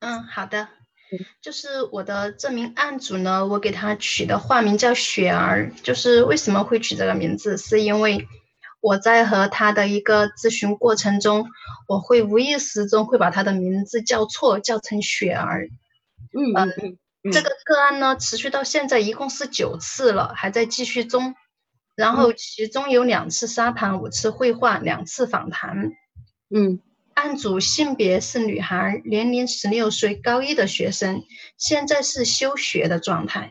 嗯，好的。就是我的这名案主呢，我给他取的化名叫雪儿。就是为什么会取这个名字，是因为我在和他的一个咨询过程中，我会无意识中会把他的名字叫错，叫成雪儿。嗯嗯嗯。这个个案呢，持续到现在一共是九次了，还在继续中。然后其中有两次沙盘，五次绘画，两次访谈。嗯。案主性别是女孩，年龄十六岁，高一的学生，现在是休学的状态。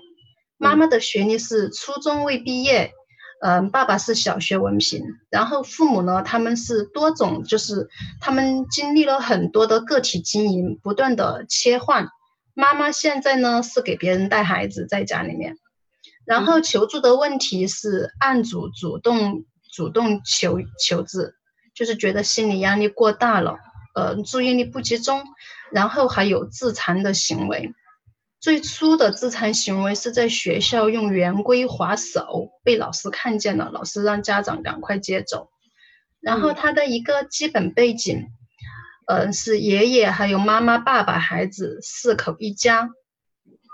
妈妈的学历是初中未毕业，嗯，爸爸是小学文凭。然后父母呢，他们是多种，就是他们经历了很多的个体经营，不断的切换。妈妈现在呢是给别人带孩子，在家里面。然后求助的问题是案主主动主动求求治。就是觉得心理压力过大了，呃，注意力不集中，然后还有自残的行为。最初的自残行为是在学校用圆规划手，被老师看见了，老师让家长赶快接走。然后他的一个基本背景，嗯，是爷爷还有妈妈、爸爸、孩子四口一家。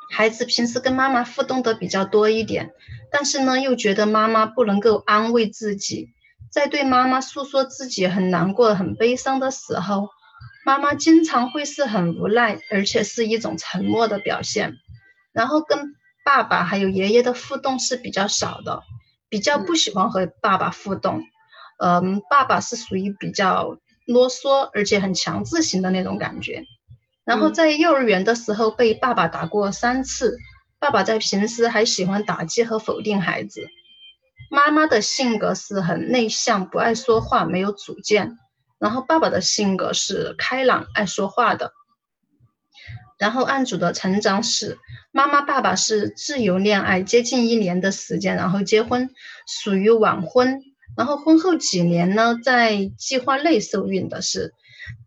孩子平时跟妈妈互动的比较多一点，但是呢，又觉得妈妈不能够安慰自己。在对妈妈诉说自己很难过、很悲伤的时候，妈妈经常会是很无奈，而且是一种沉默的表现。然后跟爸爸还有爷爷的互动是比较少的，比较不喜欢和爸爸互动。嗯，爸爸是属于比较啰嗦，而且很强制型的那种感觉。然后在幼儿园的时候被爸爸打过三次，爸爸在平时还喜欢打击和否定孩子。妈妈的性格是很内向，不爱说话，没有主见。然后爸爸的性格是开朗，爱说话的。然后案主的成长史，妈妈、爸爸是自由恋爱，接近一年的时间，然后结婚，属于晚婚。然后婚后几年呢，在计划内受孕的是，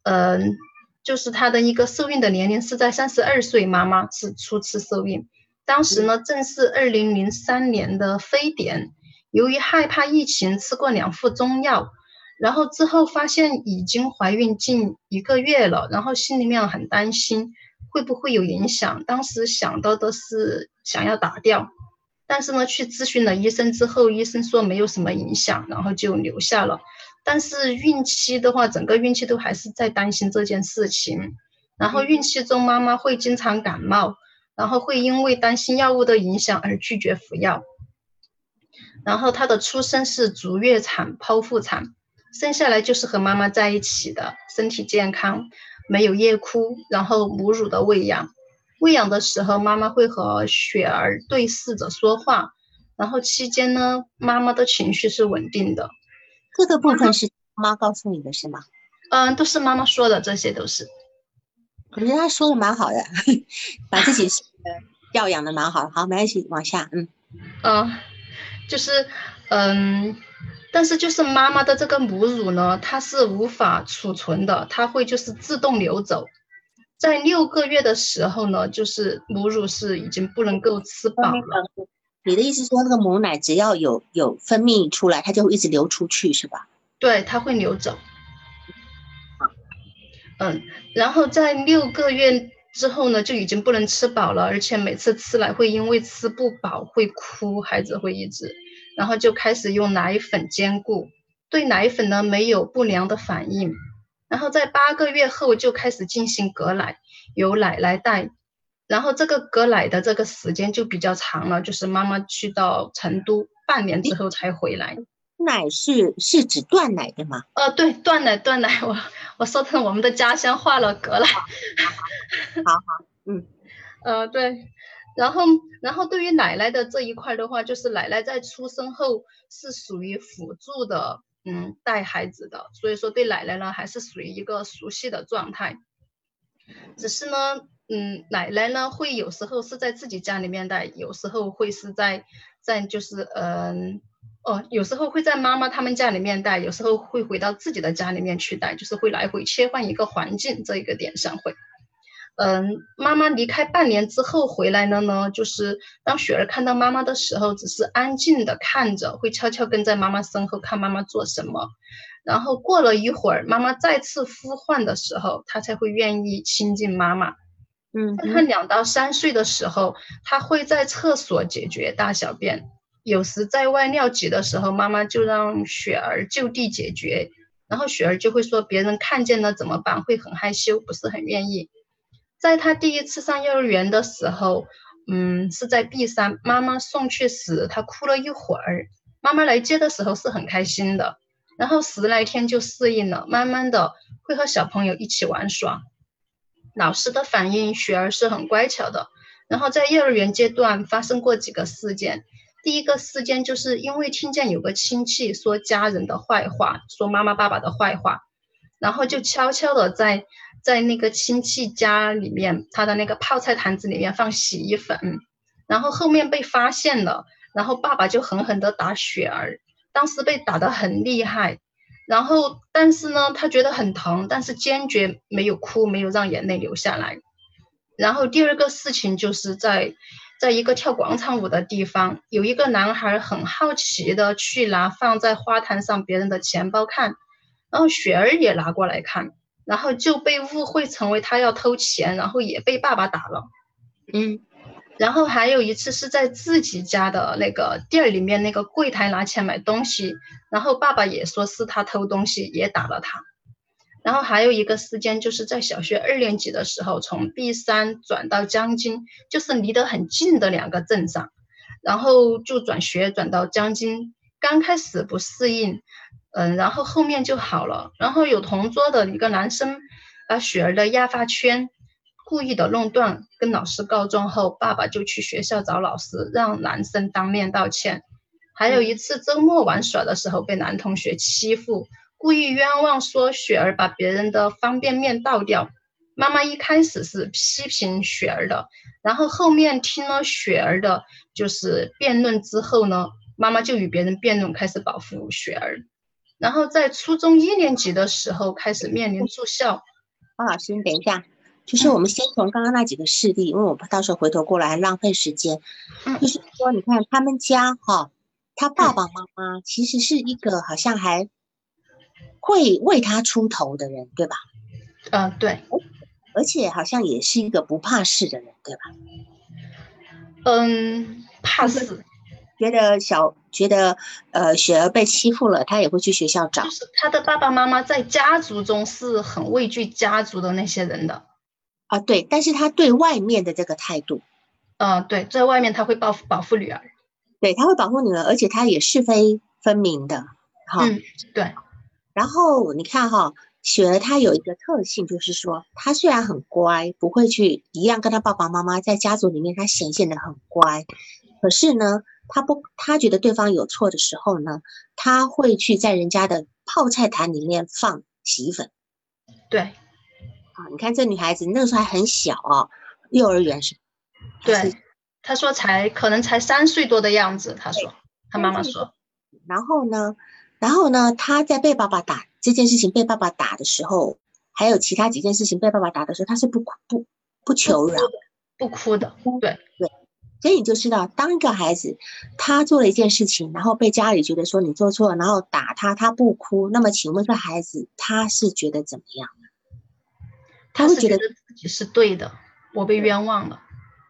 嗯，就是他的一个受孕的年龄是在三十二岁，妈妈是初次受孕，当时呢正是二零零三年的非典。由于害怕疫情，吃过两副中药，然后之后发现已经怀孕近一个月了，然后心里面很担心会不会有影响。当时想到的是想要打掉，但是呢，去咨询了医生之后，医生说没有什么影响，然后就留下了。但是孕期的话，整个孕期都还是在担心这件事情。然后孕期中妈妈会经常感冒，然后会因为担心药物的影响而拒绝服药。然后她的出生是足月产、剖腹产，生下来就是和妈妈在一起的，身体健康，没有夜哭，然后母乳的喂养，喂养的时候妈妈会和雪儿对视着说话，然后期间呢，妈妈的情绪是稳定的。这个部分是妈告诉你的是吗？嗯，都是妈妈说的，这些都是。我觉得他说的蛮好的，把自己调养的蛮好。好，没关系，往下，嗯。嗯。就是，嗯，但是就是妈妈的这个母乳呢，它是无法储存的，它会就是自动流走。在六个月的时候呢，就是母乳是已经不能够吃饱了。你的意思说，那个母奶只要有有分泌出来，它就会一直流出去，是吧？对，它会流走。嗯，然后在六个月。之后呢，就已经不能吃饱了，而且每次吃奶会因为吃不饱会哭，孩子会一直，然后就开始用奶粉兼顾，对奶粉呢没有不良的反应，然后在八个月后就开始进行隔奶，由奶奶带，然后这个隔奶的这个时间就比较长了，就是妈妈去到成都半年之后才回来。奶是是指断奶的吗？呃，对，断奶断奶，我我说成我们的家乡话了，隔奶。好好，嗯，呃，对，然后然后对于奶奶的这一块的话，就是奶奶在出生后是属于辅助的，嗯，带孩子的，所以说对奶奶呢还是属于一个熟悉的状态，只是呢，嗯，奶奶呢会有时候是在自己家里面带，有时候会是在在就是嗯。哦，有时候会在妈妈他们家里面带，有时候会回到自己的家里面去带，就是会来回切换一个环境，这一个点上会。嗯，妈妈离开半年之后回来了呢，就是当雪儿看到妈妈的时候，只是安静的看着，会悄悄跟在妈妈身后看妈妈做什么。然后过了一会儿，妈妈再次呼唤的时候，她才会愿意亲近妈妈。嗯，在他两到三岁的时候，他会在厕所解决大小便，有时在外尿急的时候，妈妈就让雪儿就地解决，然后雪儿就会说别人看见了怎么办，会很害羞，不是很愿意。在他第一次上幼儿园的时候，嗯，是在 B 三，妈妈送去时，他哭了一会儿，妈妈来接的时候是很开心的，然后十来天就适应了，慢慢的会和小朋友一起玩耍。老师的反应，雪儿是很乖巧的。然后在幼儿园阶段发生过几个事件，第一个事件就是因为听见有个亲戚说家人的坏话，说妈妈爸爸的坏话，然后就悄悄的在在那个亲戚家里面，他的那个泡菜坛子里面放洗衣粉，然后后面被发现了，然后爸爸就狠狠的打雪儿，当时被打得很厉害。然后，但是呢，他觉得很疼，但是坚决没有哭，没有让眼泪流下来。然后第二个事情就是在，在一个跳广场舞的地方，有一个男孩很好奇的去拿放在花坛上别人的钱包看，然后雪儿也拿过来看，然后就被误会成为他要偷钱，然后也被爸爸打了。嗯。然后还有一次是在自己家的那个店里面那个柜台拿钱买东西，然后爸爸也说是他偷东西，也打了他。然后还有一个事件就是在小学二年级的时候，从 B 三转到江津，就是离得很近的两个镇上，然后就转学转到江津，刚开始不适应，嗯，然后后面就好了。然后有同桌的一个男生把雪儿的压发圈。故意的弄断，跟老师告状后，爸爸就去学校找老师，让男生当面道歉。还有一次周末玩耍的时候被男同学欺负，故意冤枉说雪儿把别人的方便面倒掉。妈妈一开始是批评雪儿的，然后后面听了雪儿的，就是辩论之后呢，妈妈就与别人辩论，开始保护雪儿。然后在初中一年级的时候开始面临住校。方老师，你等一下。就是我们先从刚刚那几个事例，因为我怕到时候回头过来浪费时间。嗯，就是说，你看他们家哈，他爸爸妈妈其实是一个好像还会为他出头的人，对吧？嗯，对。而且好像也是一个不怕事的人，对吧？嗯，怕事。觉得小觉得呃雪儿被欺负了，他也会去学校找。就是他的爸爸妈妈在家族中是很畏惧家族的那些人的。啊，对，但是他对外面的这个态度，嗯，对，在外面他会保保护女儿，对，他会保护女儿，而且他也是非分明的，哈，嗯，对。然后你看哈，雪儿她有一个特性，就是说她虽然很乖，不会去一样跟她爸爸妈妈在家族里面，她显现的很乖，可是呢，他不，他觉得对方有错的时候呢，他会去在人家的泡菜坛里面放洗衣粉，对。啊，你看这女孩子那个时候还很小啊，幼儿园是？对，她说才可能才三岁多的样子。她说，她妈妈说。然后呢，然后呢，她在被爸爸打这件事情被爸爸打的时候，还有其他几件事情被爸爸打的时候，她是不哭不不求饶，不哭的。对对，所以你就知道，当一个孩子他做了一件事情，然后被家里觉得说你做错了，然后打他，他不哭，那么请问这孩子他是觉得怎么样？他会觉得自己是对的，我被冤枉了。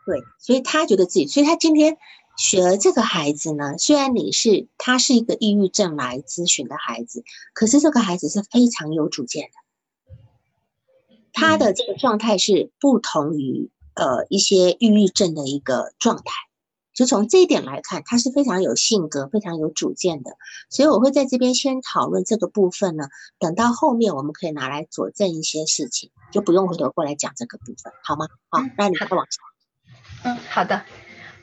对，所以他觉得自己，所以他今天雪儿这个孩子呢，虽然你是他是一个抑郁症来咨询的孩子，可是这个孩子是非常有主见的。他的这个状态是不同于呃一些抑郁症的一个状态。就从这一点来看，他是非常有性格、非常有主见的，所以我会在这边先讨论这个部分呢。等到后面我们可以拿来佐证一些事情，就不用回头过来讲这个部分，好吗？好，那你再往下。嗯，好的。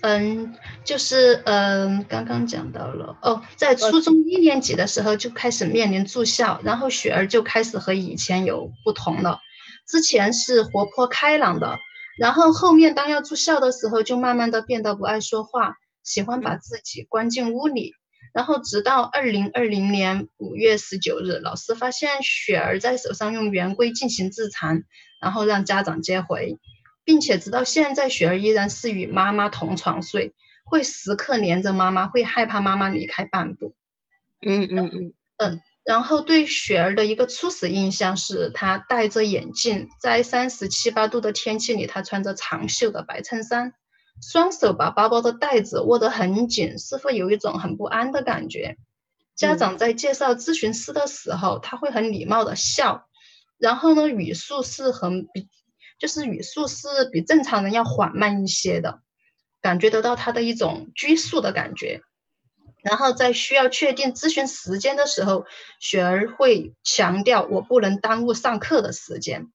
嗯，就是嗯，刚刚讲到了哦，在初中一年级的时候就开始面临住校，然后雪儿就开始和以前有不同了，之前是活泼开朗的。然后后面当要住校的时候，就慢慢的变得不爱说话，喜欢把自己关进屋里。然后直到二零二零年五月十九日，老师发现雪儿在手上用圆规进行自残，然后让家长接回，并且直到现在，雪儿依然是与妈妈同床睡，会时刻黏着妈妈，会害怕妈妈离开半步。嗯嗯嗯嗯。然后对雪儿的一个初始印象是，她戴着眼镜，在三十七八度的天气里，她穿着长袖的白衬衫，双手把包包的带子握得很紧，似乎有一种很不安的感觉。家长在介绍咨询师的时候，他会很礼貌的笑，然后呢，语速是很比，就是语速是比正常人要缓慢一些的，感觉得到他的一种拘束的感觉。然后在需要确定咨询时间的时候，雪儿会强调我不能耽误上课的时间。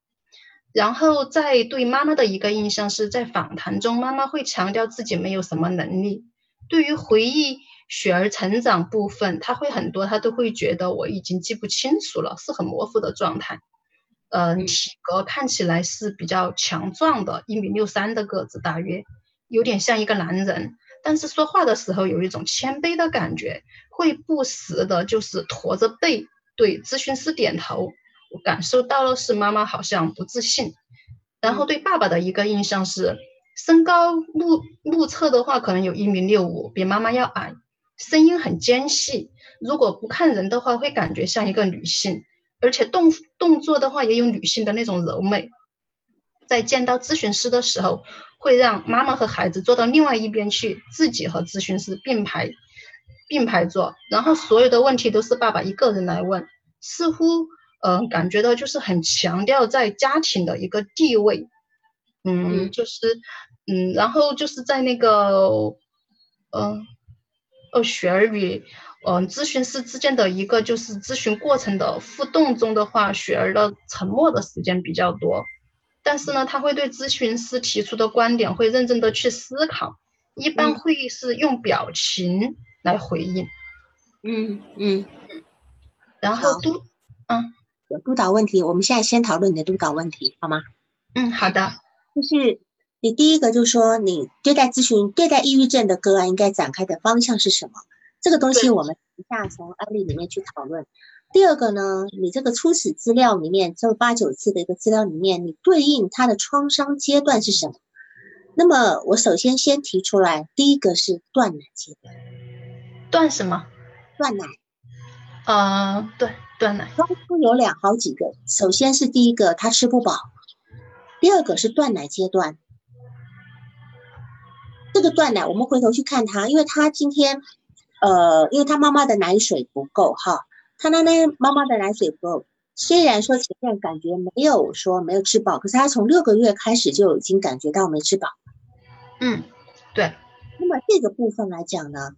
然后在对妈妈的一个印象是在访谈中，妈妈会强调自己没有什么能力。对于回忆雪儿成长部分，她会很多，她都会觉得我已经记不清楚了，是很模糊的状态。嗯，体格看起来是比较强壮的，一米六三的个子，大约有点像一个男人。但是说话的时候有一种谦卑的感觉，会不时的就是驼着背对咨询师点头。我感受到了是妈妈好像不自信。然后对爸爸的一个印象是，身高目目测的话可能有一米六五，比妈妈要矮，声音很尖细。如果不看人的话，会感觉像一个女性，而且动动作的话也有女性的那种柔美。在见到咨询师的时候。会让妈妈和孩子坐到另外一边去，自己和咨询师并排并排坐，然后所有的问题都是爸爸一个人来问，似乎嗯感觉到就是很强调在家庭的一个地位，嗯，就是嗯，然后就是在那个嗯哦雪儿与嗯咨询师之间的一个就是咨询过程的互动中的话，雪儿的沉默的时间比较多。但是呢，他会对咨询师提出的观点会认真的去思考，一般会是用表情来回应。嗯嗯嗯。然后督，嗯，有督导问题，我们现在先讨论你的督导问题，好吗？嗯，好的。就是你第一个就是说，你对待咨询、对待抑郁症的个案应该展开的方向是什么？这个东西我们一下从案例里面去讨论。第二个呢，你这个初始资料里面，这八九次的一个资料里面，你对应他的创伤阶段是什么？那么我首先先提出来，第一个是断奶阶段。断什么？断奶。呃，对，断奶。有两好几个，首先是第一个，他吃不饱；第二个是断奶阶段。这个断奶，我们回头去看他，因为他今天，呃，因为他妈妈的奶水不够，哈。他那那妈妈的奶水不够，虽然说前面感觉没有说没有吃饱，可是他从六个月开始就已经感觉到没吃饱。嗯，对。那么这个部分来讲呢，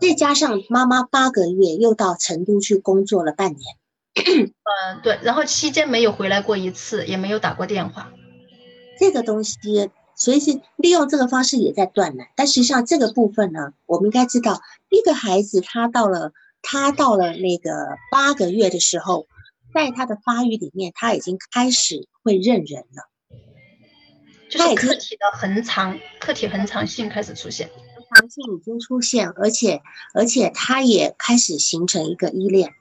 再加上妈妈八个月又到成都去工作了半年。嗯，对。然后期间没有回来过一次，也没有打过电话。这个东西，所以是利用这个方式也在断奶。但实际上这个部分呢，我们应该知道，一个孩子他到了。他到了那个八个月的时候，在他的发育里面，他已经开始会认人了。就是客体的恒常，客体恒常性开始出现，恒常性已经出现，而且而且他也开始形成一个依恋。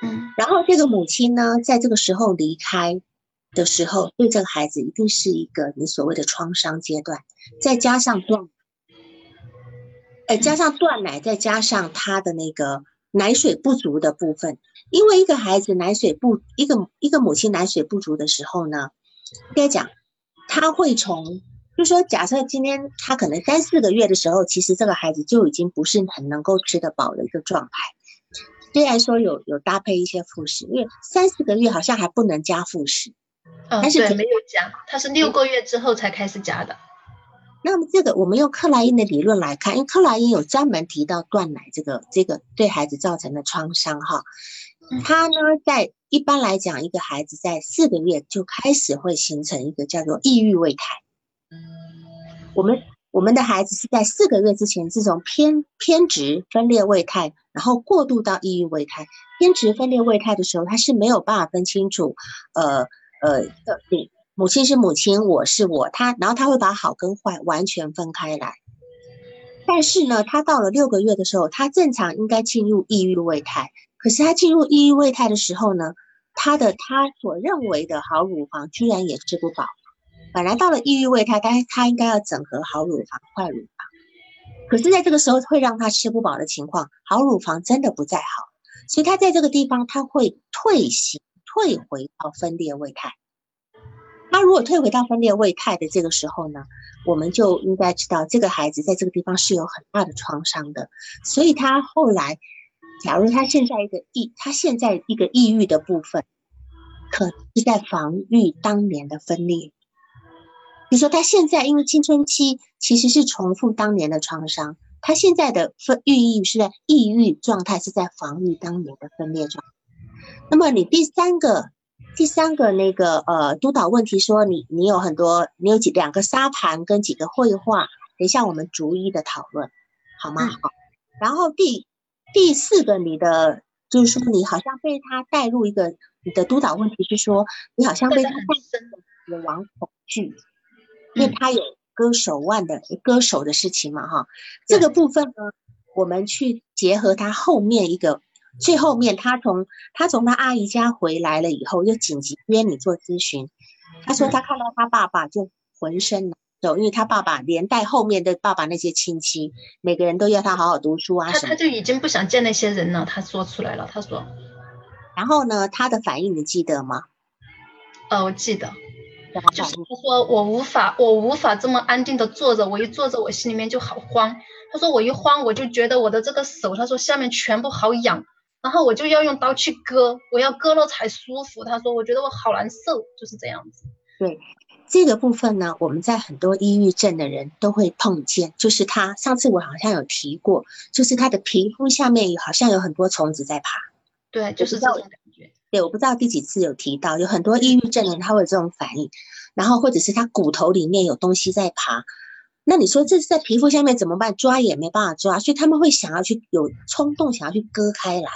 嗯，然后这个母亲呢，在这个时候离开的时候，对这个孩子一定是一个你所谓的创伤阶段，再加上断。呃，加上断奶，再加上他的那个奶水不足的部分，因为一个孩子奶水不一个一个母亲奶水不足的时候呢，应该讲他会从，就说假设今天他可能三四个月的时候，其实这个孩子就已经不是很能够吃得饱的一个状态，虽然说有有搭配一些辅食，因为三四个月好像还不能加辅食，嗯，但是没有加，他是六个月之后才开始加的。那么这个，我们用克莱因的理论来看，因为克莱因有专门提到断奶这个这个对孩子造成的创伤哈。他呢，在一般来讲，一个孩子在四个月就开始会形成一个叫做抑郁胃态。我们我们的孩子是在四个月之前是从偏偏执分裂胃态，然后过渡到抑郁胃态。偏执分裂胃态的时候，他是没有办法分清楚，呃呃的你。母亲是母亲，我是我，他，然后他会把好跟坏完全分开来。但是呢，他到了六个月的时候，他正常应该进入抑郁胃态。可是他进入抑郁胃态的时候呢，他的他所认为的好乳房居然也吃不饱。本来到了抑郁胃态，他他应该要整合好乳房、坏乳房。可是在这个时候会让他吃不饱的情况，好乳房真的不再好。所以他在这个地方他会退行，退回到分裂位态。他如果退回到分裂位态的这个时候呢，我们就应该知道这个孩子在这个地方是有很大的创伤的。所以他后来，假如他现在一个抑，他现在一个抑郁的部分，可是在防御当年的分裂。比如说，他现在因为青春期其实是重复当年的创伤，他现在的分抑郁是在抑郁状态，是在防御当年的分裂状。那么你第三个，第三个那个呃督导问题说，你你有很多，你有几两个沙盘跟几个绘画，等一下我们逐一的讨论，好吗？好。然后第第四个，你的就是说你好像被他带入一个，你的督导问题是说，你好像被他带入死亡恐惧。因为他有割手腕的割手的事情嘛，哈，这个部分呢，我们去结合他后面一个最后面，他从他从他阿姨家回来了以后，又紧急约你做咨询。他说他看到他爸爸就浑身难受，因为他爸爸连带后面的爸爸那些亲戚，每个人都要他好好读书啊什么。他他就已经不想见那些人了，他说出来了，他说。然后呢，他的反应你记得吗？呃，我记得。就是他说我无法，我无法这么安定的坐着，我一坐着我心里面就好慌。他说我一慌我就觉得我的这个手，他说下面全部好痒，然后我就要用刀去割，我要割了才舒服。他说我觉得我好难受，就是这样子。对这个部分呢，我们在很多抑郁症的人都会碰见，就是他上次我好像有提过，就是他的皮肤下面好像有很多虫子在爬。对，就是这种感觉。对，我不知道第几次有提到，有很多抑郁症人他会有这种反应，然后或者是他骨头里面有东西在爬，那你说这是在皮肤下面怎么办？抓也没办法抓，所以他们会想要去有冲动，想要去割开来。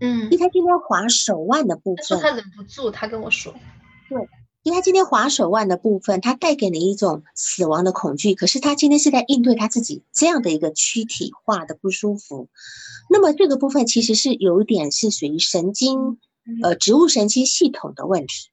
嗯，因为他今天划手腕的部分，他忍不住，他跟我说，对，因为他今天划手腕的部分，他带给你一种死亡的恐惧，可是他今天是在应对他自己这样的一个躯体化的不舒服，那么这个部分其实是有一点是属于神经。呃，植物神经系统的问题，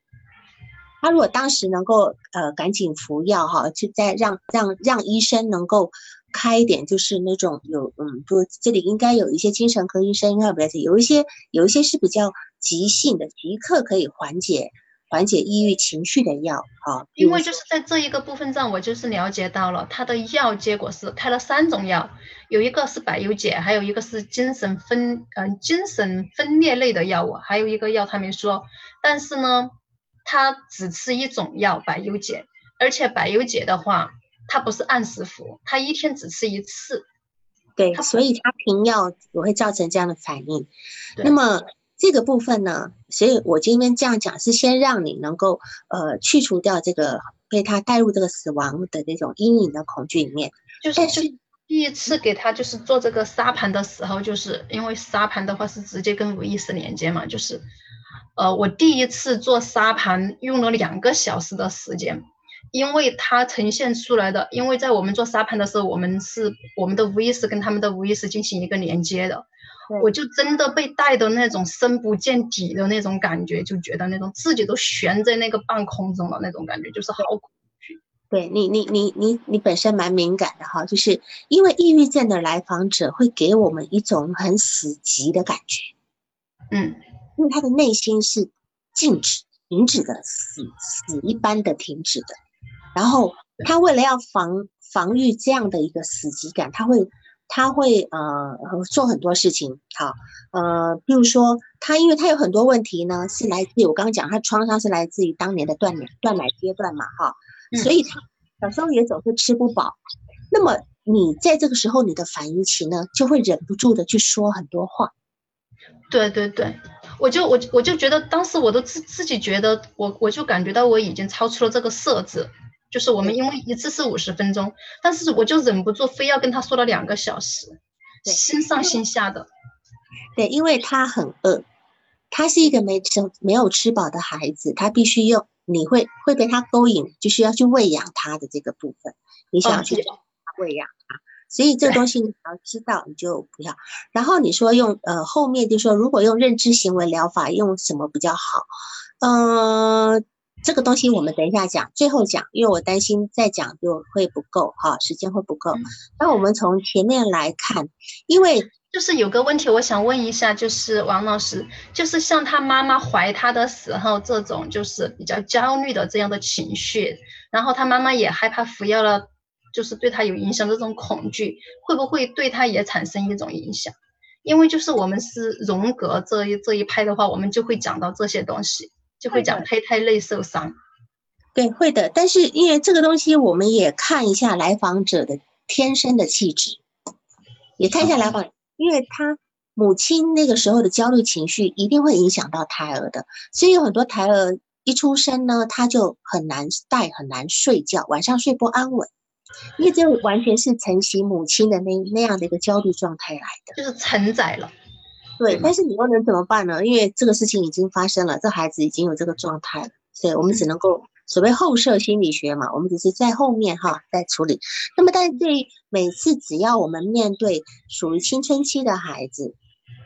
他如果当时能够呃赶紧服药哈，就在让让让医生能够开一点，就是那种有嗯，就这里应该有一些精神科医生应该不要紧，有一些有一些是比较急性的，即刻可以缓解。缓解抑郁情绪的药啊，因为就是在这一个部分上，我就是了解到了他的药，结果是开了三种药，有一个是百忧解，还有一个是精神分嗯精神分裂类的药物，还有一个药他没说，但是呢，他只吃一种药百忧解，而且百忧解的话，他不是按时服，他一天只吃一次，对，所以他停药也会造成这样的反应，那么。这个部分呢，所以我今天这样讲是先让你能够呃去除掉这个被他带入这个死亡的那种阴影的恐惧里面。就是就第一次给他就是做这个沙盘的时候，就是因为沙盘的话是直接跟无意识连接嘛，就是呃我第一次做沙盘用了两个小时的时间，因为它呈现出来的，因为在我们做沙盘的时候，我们是我们的无意识跟他们的无意识进行一个连接的。我就真的被带的那种深不见底的那种感觉，就觉得那种自己都悬在那个半空中了那种感觉，就是好恐惧。对你，你，你，你，你本身蛮敏感的哈，就是因为抑郁症的来访者会给我们一种很死寂的感觉，嗯，因为他的内心是静止、停止的，死死一般的停止的。然后他为了要防防御这样的一个死寂感，他会。他会呃做很多事情，好，呃，比如说他，因为他有很多问题呢，是来自于我刚刚讲，他创伤是来自于当年的断奶断奶阶段嘛，哈，所以他小时候也总是吃不饱。那么你在这个时候，你的反应期呢，就会忍不住的去说很多话。对对对，我就我我就觉得当时我都自自己觉得我我就感觉到我已经超出了这个设置。就是我们因为一次是五十分钟，但是我就忍不住非要跟他说了两个小时，心上心下的。对，因为他很饿，他是一个没吃没有吃饱的孩子，他必须用你会会被他勾引，就是要去喂养他的这个部分，你想要去喂养他，所以这个东西你要知道，你就不要。然后你说用呃后面就说如果用认知行为疗法用什么比较好？嗯。这个东西我们等一下讲，最后讲，因为我担心再讲就会不够哈，时间会不够。那我们从前面来看，因为就是有个问题，我想问一下，就是王老师，就是像他妈妈怀他的时候，这种就是比较焦虑的这样的情绪，然后他妈妈也害怕服药了，就是对他有影响，这种恐惧会不会对他也产生一种影响？因为就是我们是荣格这一这一派的话，我们就会讲到这些东西。就会讲胚胎内受伤，对，会的。但是因为这个东西，我们也看一下来访者的天生的气质，也看一下来访，因为他母亲那个时候的焦虑情绪一定会影响到胎儿的，所以有很多胎儿一出生呢，他就很难带，很难睡觉，晚上睡不安稳，因为这完全是承袭母亲的那那样的一个焦虑状态来的，就是承载了。对，但是你又能怎么办呢？因为这个事情已经发生了，这孩子已经有这个状态了，所以我们只能够所谓后设心理学嘛，我们只是在后面哈在处理。那么，但是对每次只要我们面对属于青春期的孩子，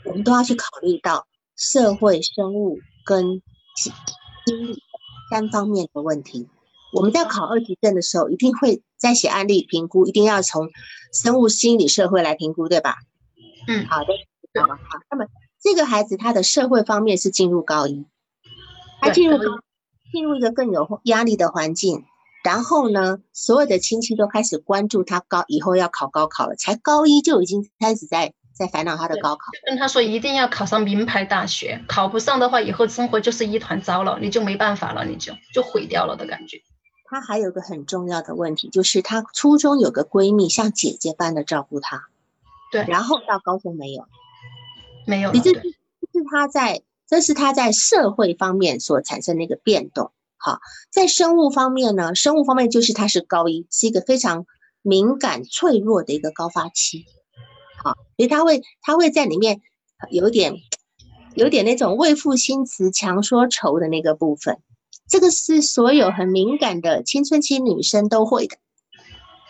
我们都要去考虑到社会、生物跟心理三方面的问题。我们在考二级证的时候，一定会在写案例评估，一定要从生物、心理、社会来评估，对吧？嗯，好的。好，那么这个孩子他的社会方面是进入高一，他进入进入一个更有压力的环境，然后呢，所有的亲戚都开始关注他高以后要考高考了，才高一就已经开始在在烦恼他的高考，跟他说一定要考上名牌大学，考不上的话，以后生活就是一团糟了，你就没办法了，你就就毁掉了的感觉。他还有个很重要的问题，就是她初中有个闺蜜像姐姐般的照顾她，对，然后到高中没有。没有，你这是是她在，这是她在社会方面所产生的一个变动。好，在生物方面呢，生物方面就是她是高一，是一个非常敏感脆弱的一个高发期。好，所以她会她会在里面有点有点那种为赋新词强说愁的那个部分。这个是所有很敏感的青春期女生都会的，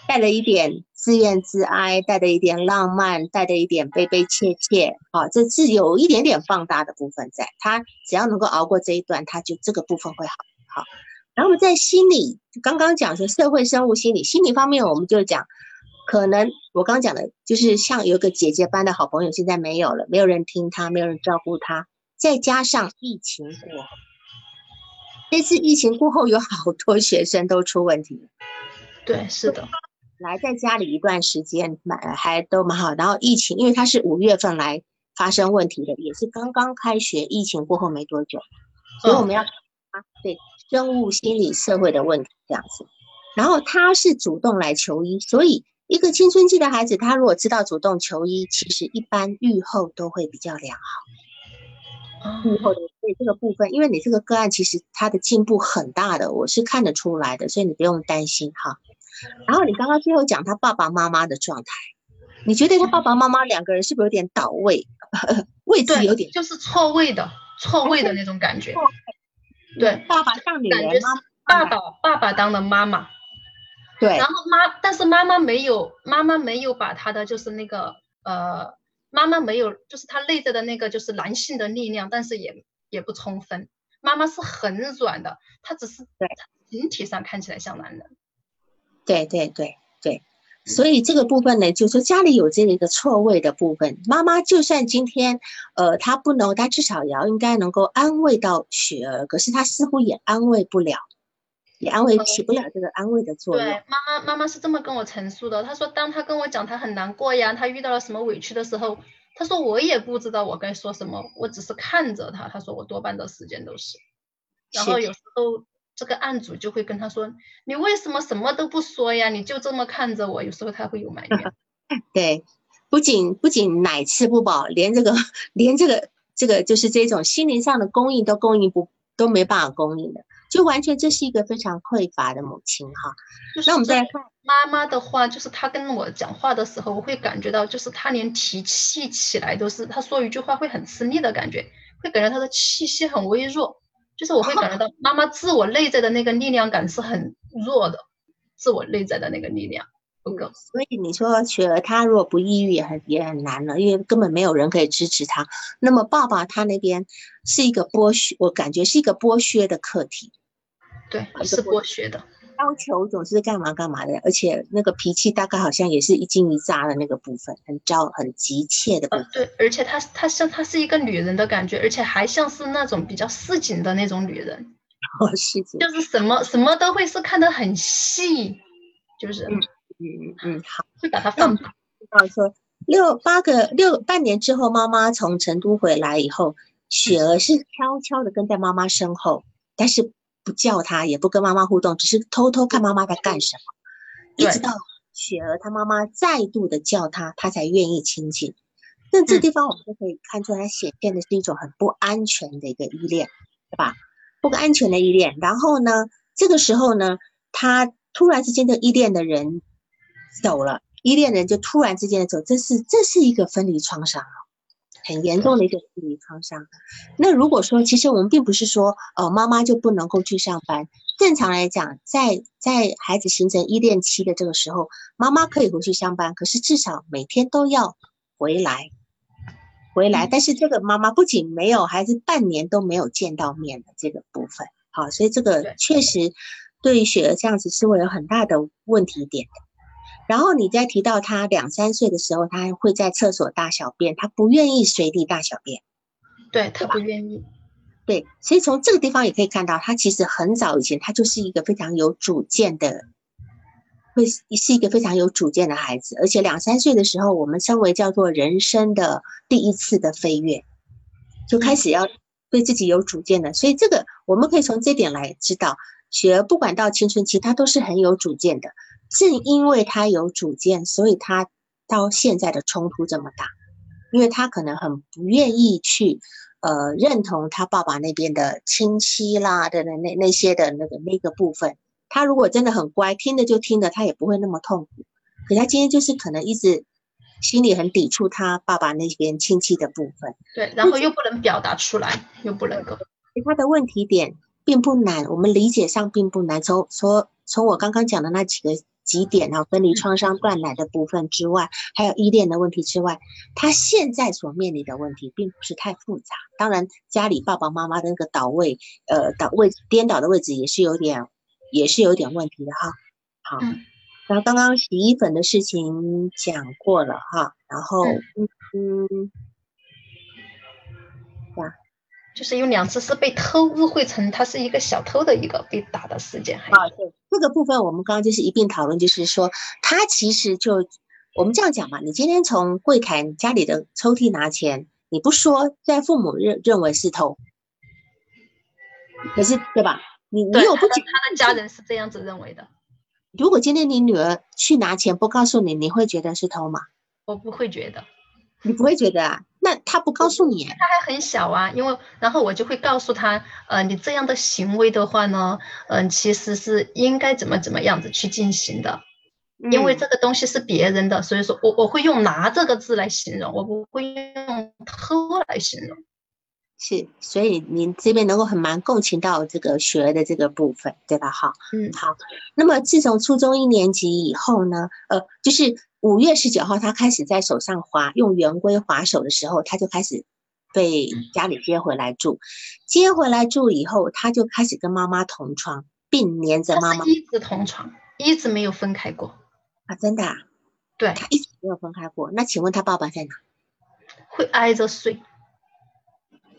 带了一点。自怨自哀，带了一点浪漫，带了一点悲悲切切，好，这是有一点点放大的部分在。她只要能够熬过这一段，她就这个部分会好。好，然后我们在心理，刚刚讲说社会生物心理，心理方面我们就讲，可能我刚讲的就是像有个姐姐般的好朋友，现在没有了，没有人听她，没有人照顾她，再加上疫情过，这次疫情过后有好多学生都出问题。对，是的。来在家里一段时间，蛮还都蛮好。然后疫情，因为他是五月份来发生问题的，也是刚刚开学，疫情过后没多久，所以我们要啊，对生物、心理、社会的问题这样子。然后他是主动来求医，所以一个青春期的孩子，他如果知道主动求医，其实一般愈后都会比较良好。愈后的所以这个部分，因为你这个个案其实他的进步很大的，我是看得出来的，所以你不用担心哈。然后你刚刚最后讲他爸爸妈妈的状态，你觉得他爸爸妈妈两个人是不是有点倒位，位置有点就是错位的，错位的那种感觉。对，爸爸当女人，爸爸爸爸当了妈妈。对，然后妈，但是妈妈没有，妈妈没有把他的就是那个呃，妈妈没有，就是她内在的那个就是男性的力量，但是也也不充分。妈妈是很软的，她只是对。形体上看起来像男人。对对对对，所以这个部分呢，就是说家里有这个一个错位的部分，妈妈就算今天，呃，她不能，她至少也要应该能够安慰到雪儿，可是她似乎也安慰不了，也安慰起不了这个安慰的作用。对，妈妈妈妈是这么跟我陈述的，她说，当她跟我讲她很难过呀，她遇到了什么委屈的时候，她说我也不知道我该说什么，我只是看着她。她说我多半的时间都是，然后有时候。这个案主就会跟她说：“你为什么什么都不说呀？你就这么看着我。”有时候她会有埋怨。对，不仅不仅奶吃不饱，连这个 连这个这个就是这种心灵上的供应都供应不都没办法供应的，就完全这是一个非常匮乏的母亲哈。那我们再来看妈妈的话，就是她跟我讲话的时候，我会感觉到，就是她连提气起来都是，她说一句话会很吃力的感觉，会感觉她的气息很微弱。就是我会感觉到妈妈自我内在的那个力量感是很弱的，自我内在的那个力量不够。所以你说雪儿她如果不抑郁也很也很难了，因为根本没有人可以支持她。那么爸爸他那边是一个剥削，我感觉是一个剥削的课题。对，是剥削的。要求总是干嘛干嘛的，而且那个脾气大概好像也是一惊一乍的那个部分，很焦很急切的部分。对，而且她她像她是一个女人的感觉，而且还像是那种比较市井的那种女人。哦，市井。就是什么什么都会是看得很细，就是嗯嗯嗯好，会把它放大。说六八个六半年之后，妈妈从成都回来以后，雪儿是悄悄的跟在妈妈身后，但是。不叫他，也不跟妈妈互动，只是偷偷看妈妈在干什么。一直到雪儿她妈妈再度的叫他，他才愿意亲近。那这地方我们就可以看出来，显现的是一种很不安全的一个依恋，对吧？不安全的依恋。然后呢，这个时候呢，他突然之间的依恋的人走了，依恋人就突然之间的走，这是这是一个分离创伤。很严重的一个心理创伤。那如果说，其实我们并不是说，呃，妈妈就不能够去上班。正常来讲，在在孩子形成依恋期的这个时候，妈妈可以回去上班，可是至少每天都要回来，回来。但是这个妈妈不仅没有孩子半年都没有见到面的这个部分，好，所以这个确实对于雪儿这样子是会有很大的问题点的。然后你再提到他两三岁的时候，他会在厕所大小便，他不愿意随地大小便，对他不愿意，对，所以从这个地方也可以看到，他其实很早以前他就是一个非常有主见的，会是一个非常有主见的孩子，而且两三岁的时候，我们称为叫做人生的第一次的飞跃，就开始要对自己有主见的，所以这个我们可以从这点来知道，雪儿不管到青春期，他都是很有主见的。正因为他有主见，所以他到现在的冲突这么大，因为他可能很不愿意去，呃，认同他爸爸那边的亲戚啦的那那那些的那个那个部分。他如果真的很乖，听着就听着，他也不会那么痛苦。可他今天就是可能一直心里很抵触他爸爸那边亲戚的部分。对，然后又不能表达出来，又不能够。他的问题点并不难，我们理解上并不难。从从从我刚刚讲的那几个。几点啊？分离创伤断奶的部分之外，还有依恋的问题之外，他现在所面临的问题并不是太复杂。当然，家里爸爸妈妈的那个倒位，呃，倒位颠倒的位置也是有点，也是有点问题的哈。好，然后刚刚洗衣粉的事情讲过了哈，然后嗯。就是有两次是被偷误会成他是一个小偷的一个被打的事件。啊，对，这个部分我们刚刚就是一并讨论，就是说他其实就我们这样讲嘛，你今天从柜台家里的抽屉拿钱，你不说，在父母认认为是偷，可是对吧？你你有不仅他的家人是这样子认为的。如果今天你女儿去拿钱不告诉你，你会觉得是偷吗？我不会觉得。你不会觉得啊？那他不告诉你，他还很小啊。因为然后我就会告诉他，呃，你这样的行为的话呢，嗯，其实是应该怎么怎么样子去进行的。因为这个东西是别人的，所以说我我会用拿这个字来形容，我不会用偷来形容。是，所以您这边能够很蛮共情到这个学的这个部分，对吧？哈，嗯，好。那么自从初中一年级以后呢，呃，就是五月十九号他开始在手上滑用圆规划手的时候，他就开始被家里接回来住。接回来住以后，他就开始跟妈妈同床，并黏着妈妈，一直同床，一直没有分开过啊！真的？啊？对，他一直没有分开过。那请问他爸爸在哪？会挨着睡。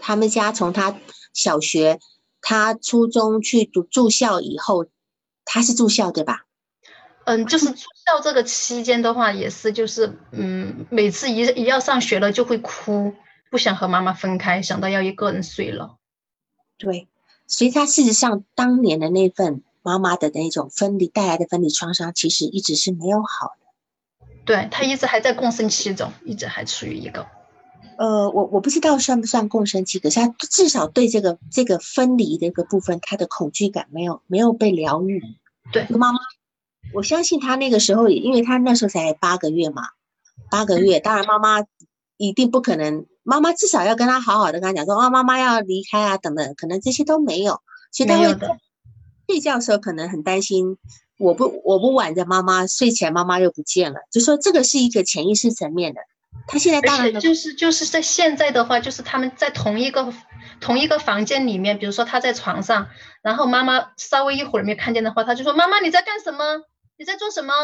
他们家从他小学，他初中去读住校以后，他是住校对吧？嗯，就是住校这个期间的话，也是就是嗯，每次一一要上学了就会哭，不想和妈妈分开，想到要一个人睡了。对，所以他事实上当年的那份妈妈的那种分离带来的分离创伤，其实一直是没有好的。对他一直还在共生期中，一直还处于一个。呃，我我不知道算不算共生期，可是他至少对这个这个分离的一个部分，他的恐惧感没有没有被疗愈。对，妈妈，我相信他那个时候，因为他那时候才八个月嘛，八个月，当然妈妈一定不可能，妈妈至少要跟他好好的跟他讲说，啊，妈妈要离开啊，等等，可能这些都没有，所以他会睡觉的时候可能很担心，我不我不挽着妈妈，睡前妈妈又不见了，就说这个是一个潜意识层面的。他现在当然就是就是在现在的话，就是他们在同一个同一个房间里面，比如说他在床上，然后妈妈稍微一会儿没看见的话，他就说：“妈妈你在干什么？你在做什么？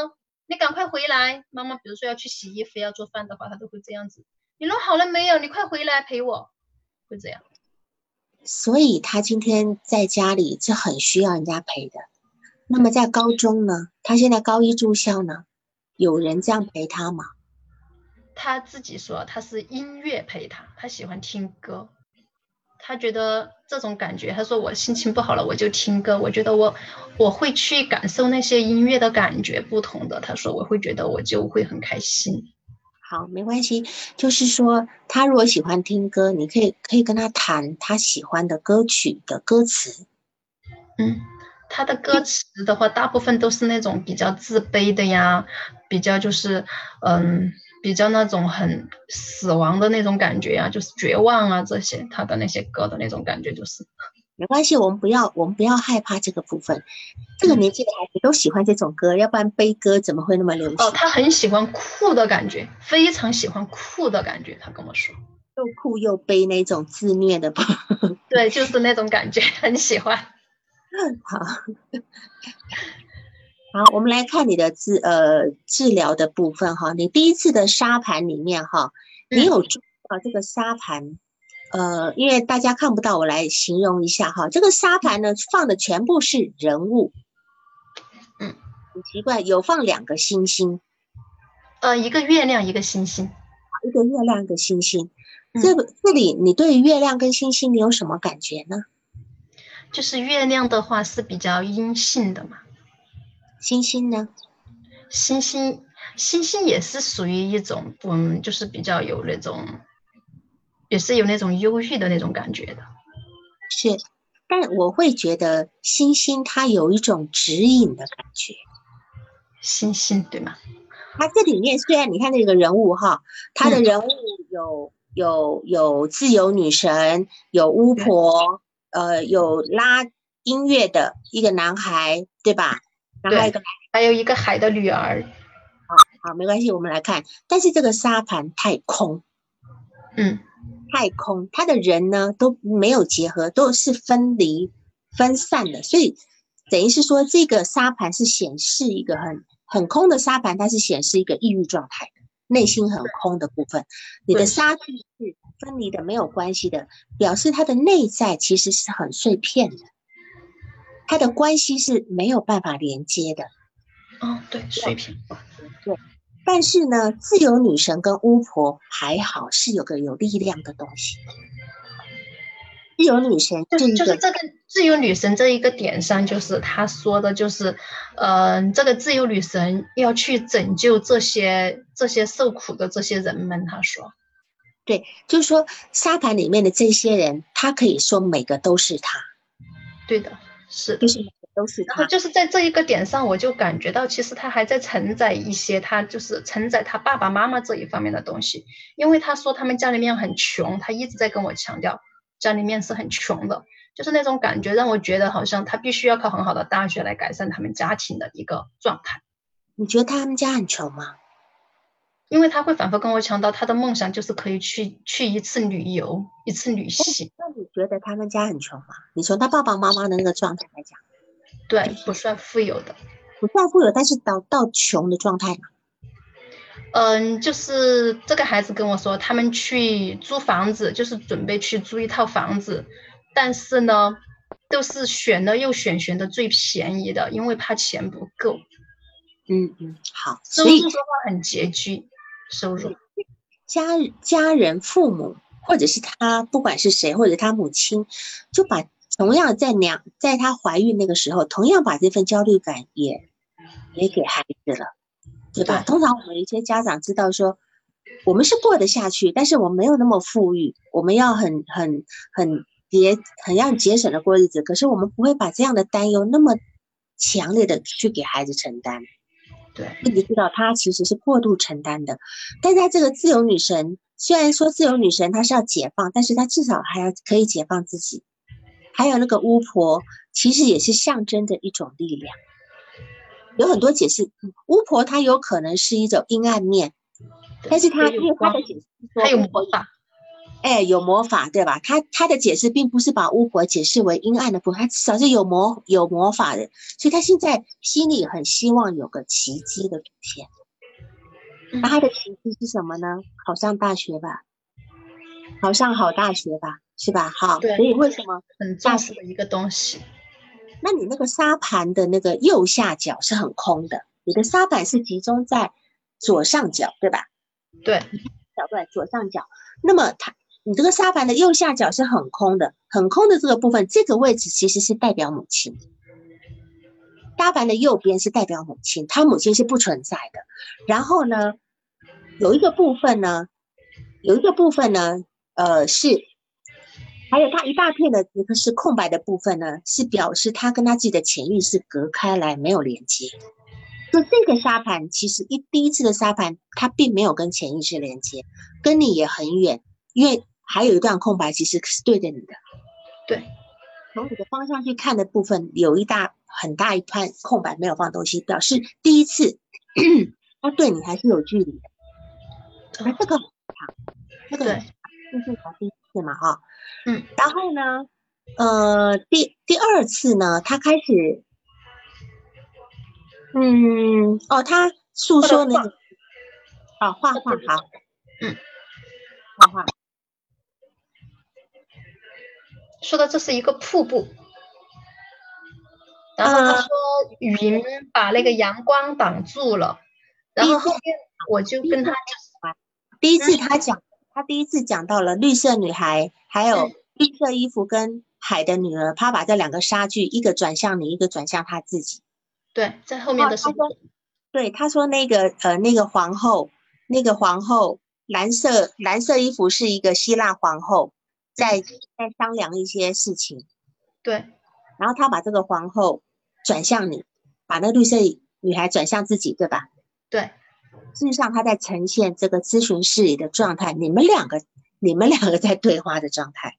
你赶快回来。”妈妈比如说要去洗衣服、要做饭的话，他都会这样子。你弄好了没有？你快回来陪我，会这样。所以他今天在家里是很需要人家陪的。那么在高中呢？他现在高一住校呢，有人这样陪他吗？他自己说他是音乐陪他，他喜欢听歌。他觉得这种感觉，他说我心情不好了，我就听歌。我觉得我我会去感受那些音乐的感觉不同的。他说我会觉得我就会很开心。好，没关系，就是说他如果喜欢听歌，你可以可以跟他谈他喜欢的歌曲的歌词。嗯，他的歌词的话，大部分都是那种比较自卑的呀，比较就是嗯。比较那种很死亡的那种感觉呀，就是绝望啊这些，他的那些歌的那种感觉就是，没关系，我们不要我们不要害怕这个部分，这个年纪的孩子都喜欢这种歌，要不然悲歌怎么会那么流行？哦，他很喜欢酷的感觉，非常喜欢酷的感觉，他跟我说，又酷又悲那种自虐的吧？对，就是那种感觉，很喜欢。好。好，我们来看你的治呃治疗的部分哈。你第一次的沙盘里面哈，你有注意到这个沙盘？呃，因为大家看不到，我来形容一下哈。这个沙盘呢，放的全部是人物。嗯，很奇怪，有放两个星星。呃，一个月亮，一个星星。一个月亮，一个星星。这个这里，你对月亮跟星星，你有什么感觉呢？就是月亮的话是比较阴性的嘛。星星呢？星星，星星也是属于一种，嗯，就是比较有那种，也是有那种忧郁的那种感觉的。是，但我会觉得星星它有一种指引的感觉。星星对吗？它这里面虽然你看那个人物哈，他的人物有有有自由女神，有巫婆，呃，有拉音乐的一个男孩，对吧？然后一个，还有一个海的女儿。好好，没关系，我们来看。但是这个沙盘太空，嗯，太空，他的人呢都没有结合，都是分离、分散的，所以等于是说，这个沙盘是显示一个很很空的沙盘，它是显示一个抑郁状态的，内心很空的部分。你的沙是分离的，没有关系的，表示他的内在其实是很碎片的。他的关系是没有办法连接的，哦，对，水平，对，但是呢，自由女神跟巫婆还好是有个有力量的东西。自由女神就是就是这个自由女神这一个点上，就是他说的，就是，嗯，这个自由女神要去拯救这些这些受苦的这些人们。他说，对，就是说沙盘里面的这些人，他可以说每个都是他，对的。是，就是都是。然后就是在这一个点上，我就感觉到，其实他还在承载一些，他就是承载他爸爸妈妈这一方面的东西。因为他说他们家里面很穷，他一直在跟我强调家里面是很穷的，就是那种感觉让我觉得好像他必须要考很好的大学来改善他们家庭的一个状态。你觉得他们家很穷吗？因为他会反复跟我强调，他的梦想就是可以去去一次旅游，一次旅行。那你觉得他们家很穷吗？你从他爸爸妈妈的那个状态来讲，对，不算富有的，不算富有，但是到到穷的状态嘛。嗯，就是这个孩子跟我说，他们去租房子，就是准备去租一套房子，但是呢，都是选了又选，选的最便宜的，因为怕钱不够。嗯嗯，好，收入的话很拮据。收入，家家人、父母，或者是他，不管是谁，或者他母亲，就把同样在娘在她怀孕那个时候，同样把这份焦虑感也也给孩子了，对吧？通常我们一些家长知道说，我们是过得下去，但是我们没有那么富裕，我们要很很很节很要节省的过日子，可是我们不会把这样的担忧那么强烈的去给孩子承担。对，你知道她其实是过度承担的，但在这个自由女神，虽然说自由女神她是要解放，但是她至少还要可以解放自己。还有那个巫婆，其实也是象征着一种力量。有很多解释，巫婆她有可能是一种阴暗面，但是她因为她的解释，她有魔法，哎，有魔法，对吧？他他的解释并不是把巫婆解释为阴暗的部分，他至少是有魔有魔法的，所以他现在心里很希望有个奇迹的出现。那他的奇迹是什么呢？考上大学吧，考上好大学吧，是吧？好，所以为什么很重视的一个东西？那你那个沙盘的那个右下角是很空的，你的沙盘是集中在左上角，对吧？对，角对，左上角。那么它。你这个沙盘的右下角是很空的，很空的这个部分，这个位置其实是代表母亲。沙盘的右边是代表母亲，他母亲是不存在的。然后呢，有一个部分呢，有一个部分呢，呃，是还有他一大片的一个是空白的部分呢，是表示他跟他自己的潜意识隔开来，没有连接。就这个沙盘，其实一第一次的沙盘，它并没有跟潜意识连接，跟你也很远，因为。还有一段空白，其实是对着你的。对，从你的方向去看的部分，有一大很大一块空白，没有放东西，表示第一次，他对你还是有距离的。那这个长，这个就是才第一次嘛，哈。嗯。然后呢，呃，第第二次呢，他开始，嗯，哦，他诉说那个，啊，画画好，嗯，画画。说的这是一个瀑布，然后他说云把那个阳光挡住了，然后后面我就跟他讲，第一次他讲，他第一次讲到了绿色女孩，还有绿色衣服跟海的女儿，他把这两个差距，一个转向你，一个转向他自己。对，在后面的时候，对他说那个呃那个皇后，那个皇后蓝色蓝色衣服是一个希腊皇后。在在商量一些事情，对，然后他把这个皇后转向你，把那绿色女孩转向自己，对吧？对，事实上他在呈现这个咨询室里的状态，你们两个，你们两个在对话的状态，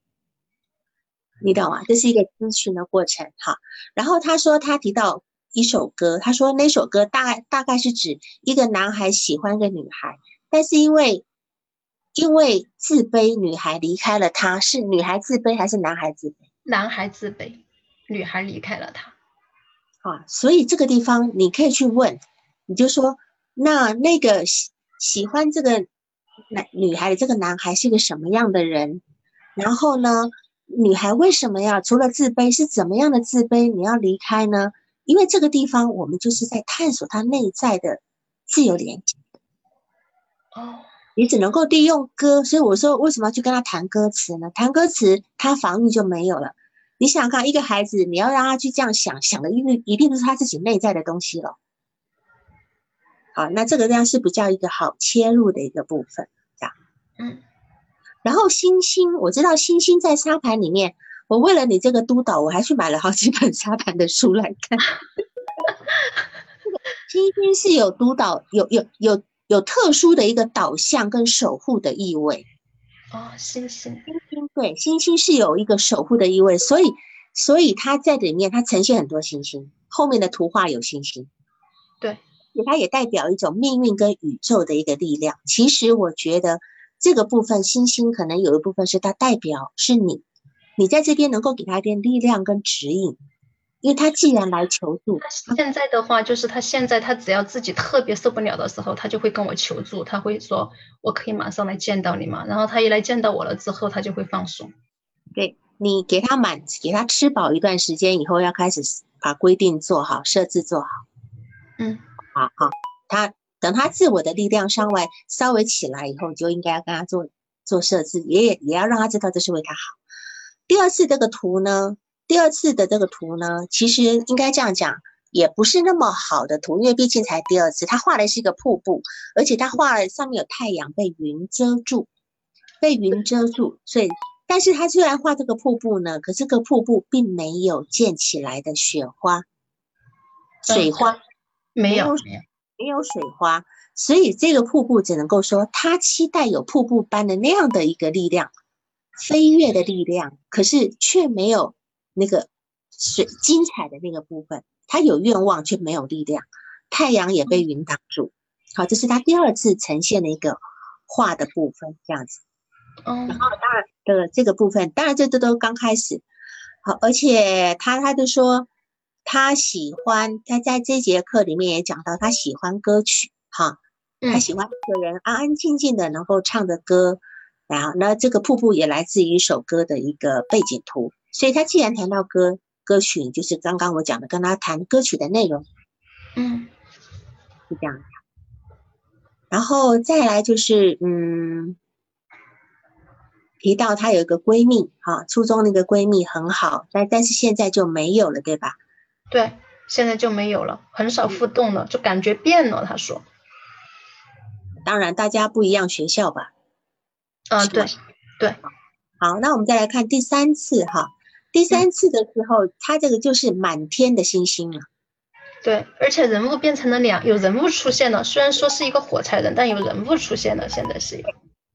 你懂吗？这是一个咨询的过程，哈。然后他说他提到一首歌，他说那首歌大概大概是指一个男孩喜欢一个女孩，但是因为。因为自卑，女孩离开了他，是女孩自卑还是男孩自卑？男孩自卑，女孩离开了他。啊，所以这个地方你可以去问，你就说，那那个喜喜欢这个男女孩的这个男孩是个什么样的人？然后呢，女孩为什么要除了自卑，是怎么样的自卑？你要离开呢？因为这个地方我们就是在探索他内在的自由连接。哦。你只能够利用歌，所以我说为什么要去跟他谈歌词呢？谈歌词，他防御就没有了。你想看一个孩子，你要让他去这样想，想的一定一定是他自己内在的东西了。好，那这个地方是比较一个好切入的一个部分，这样。嗯。然后星星，我知道星星在沙盘里面，我为了你这个督导，我还去买了好几本沙盘的书来看。星星是有督导，有有有。有特殊的一个导向跟守护的意味哦，星星星星对星星是有一个守护的意味，所以所以它在里面它呈现很多星星，后面的图画有星星，对，它也代表一种命运跟宇宙的一个力量。其实我觉得这个部分星星可能有一部分是它代表是你，你在这边能够给他一点力量跟指引。因为他既然来求助，现在的话就是他现在他只要自己特别受不了的时候，他就会跟我求助，他会说我可以马上来见到你吗？然后他一来见到我了之后，他就会放松。对你给他满，给他吃饱一段时间以后，要开始把规定做好，设置做好。嗯，好好，他等他自我的力量稍微稍微起来以后，就应该要跟他做做设置，也也也要让他知道这是为他好。第二次这个图呢？第二次的这个图呢，其实应该这样讲，也不是那么好的图，因为毕竟才第二次。他画的是一个瀑布，而且他画了上面有太阳被云遮住，被云遮住。所以，但是他虽然画这个瀑布呢，可是个瀑布并没有溅起来的雪花、水花，没有，没有水花。所以这个瀑布只能够说，他期待有瀑布般的那样的一个力量，飞跃的力量，可是却没有。那个水精彩的那个部分，他有愿望却没有力量，太阳也被云挡住。好，这是他第二次呈现的一个画的部分，这样子。嗯，然后当然的这个部分，当然这都都刚开始。好，而且他他就说他喜欢，他在这节课里面也讲到他喜欢歌曲，哈，他喜欢一个人安安静静的能够唱的歌，然后那这个瀑布也来自于一首歌的一个背景图，所以他既然谈到歌歌曲，就是刚刚我讲的跟他谈歌曲的内容，嗯，是这样。然后再来就是，嗯，提到她有一个闺蜜，哈，初中那个闺蜜很好，但但是现在就没有了，对吧？对，现在就没有了，很少互动了，就感觉变了。她说，当然大家不一样学校吧？嗯，对，对。好，那我们再来看第三次，哈，第三次的时候，他这个就是满天的星星了。对，而且人物变成了两，有人物出现了。虽然说是一个火柴人，但有人物出现了。现在是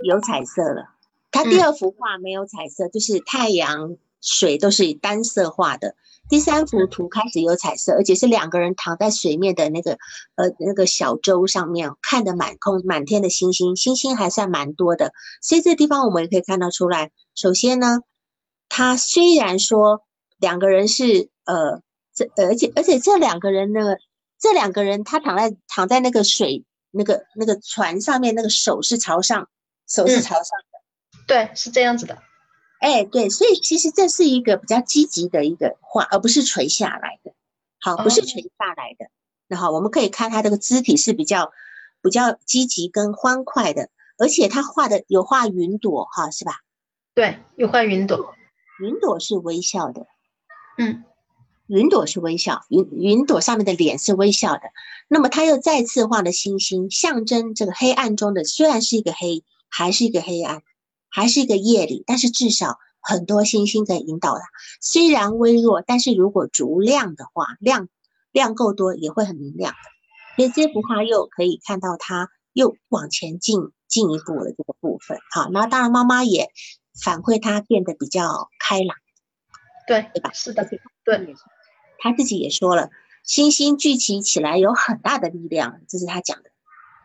有彩色了。他第二幅画没有彩色，就是太阳、水都是单色画的。第三幅图开始有彩色，而且是两个人躺在水面的那个呃那个小舟上面，看着满空满天的星星，星星还算蛮多的。所以这地方我们也可以看到出来。首先呢，他虽然说两个人是呃。这而且而且这两个人呢，这两个人他躺在躺在那个水那个那个船上面，那个手是朝上，手是朝上的，对，是这样子的，哎，对，所以其实这是一个比较积极的一个画，而不是垂下来的，好，不是垂下来的，那好，我们可以看他这个肢体是比较比较积极跟欢快的，而且他画的有画云朵哈，是吧？对，有画云朵，云朵是微笑的，嗯。云朵是微笑，云云朵上面的脸是微笑的。那么他又再次画了星星，象征这个黑暗中的虽然是一个黑，还是一个黑暗，还是一个夜里，但是至少很多星星在引导它。虽然微弱，但是如果足量的话，亮亮够多也会很明亮的。所以这幅画又可以看到它又往前进进一步的这个部分。好，那当然妈妈也反馈他变得比较开朗，对对吧？是的，对。他自己也说了，星星聚集起来有很大的力量，这是他讲的。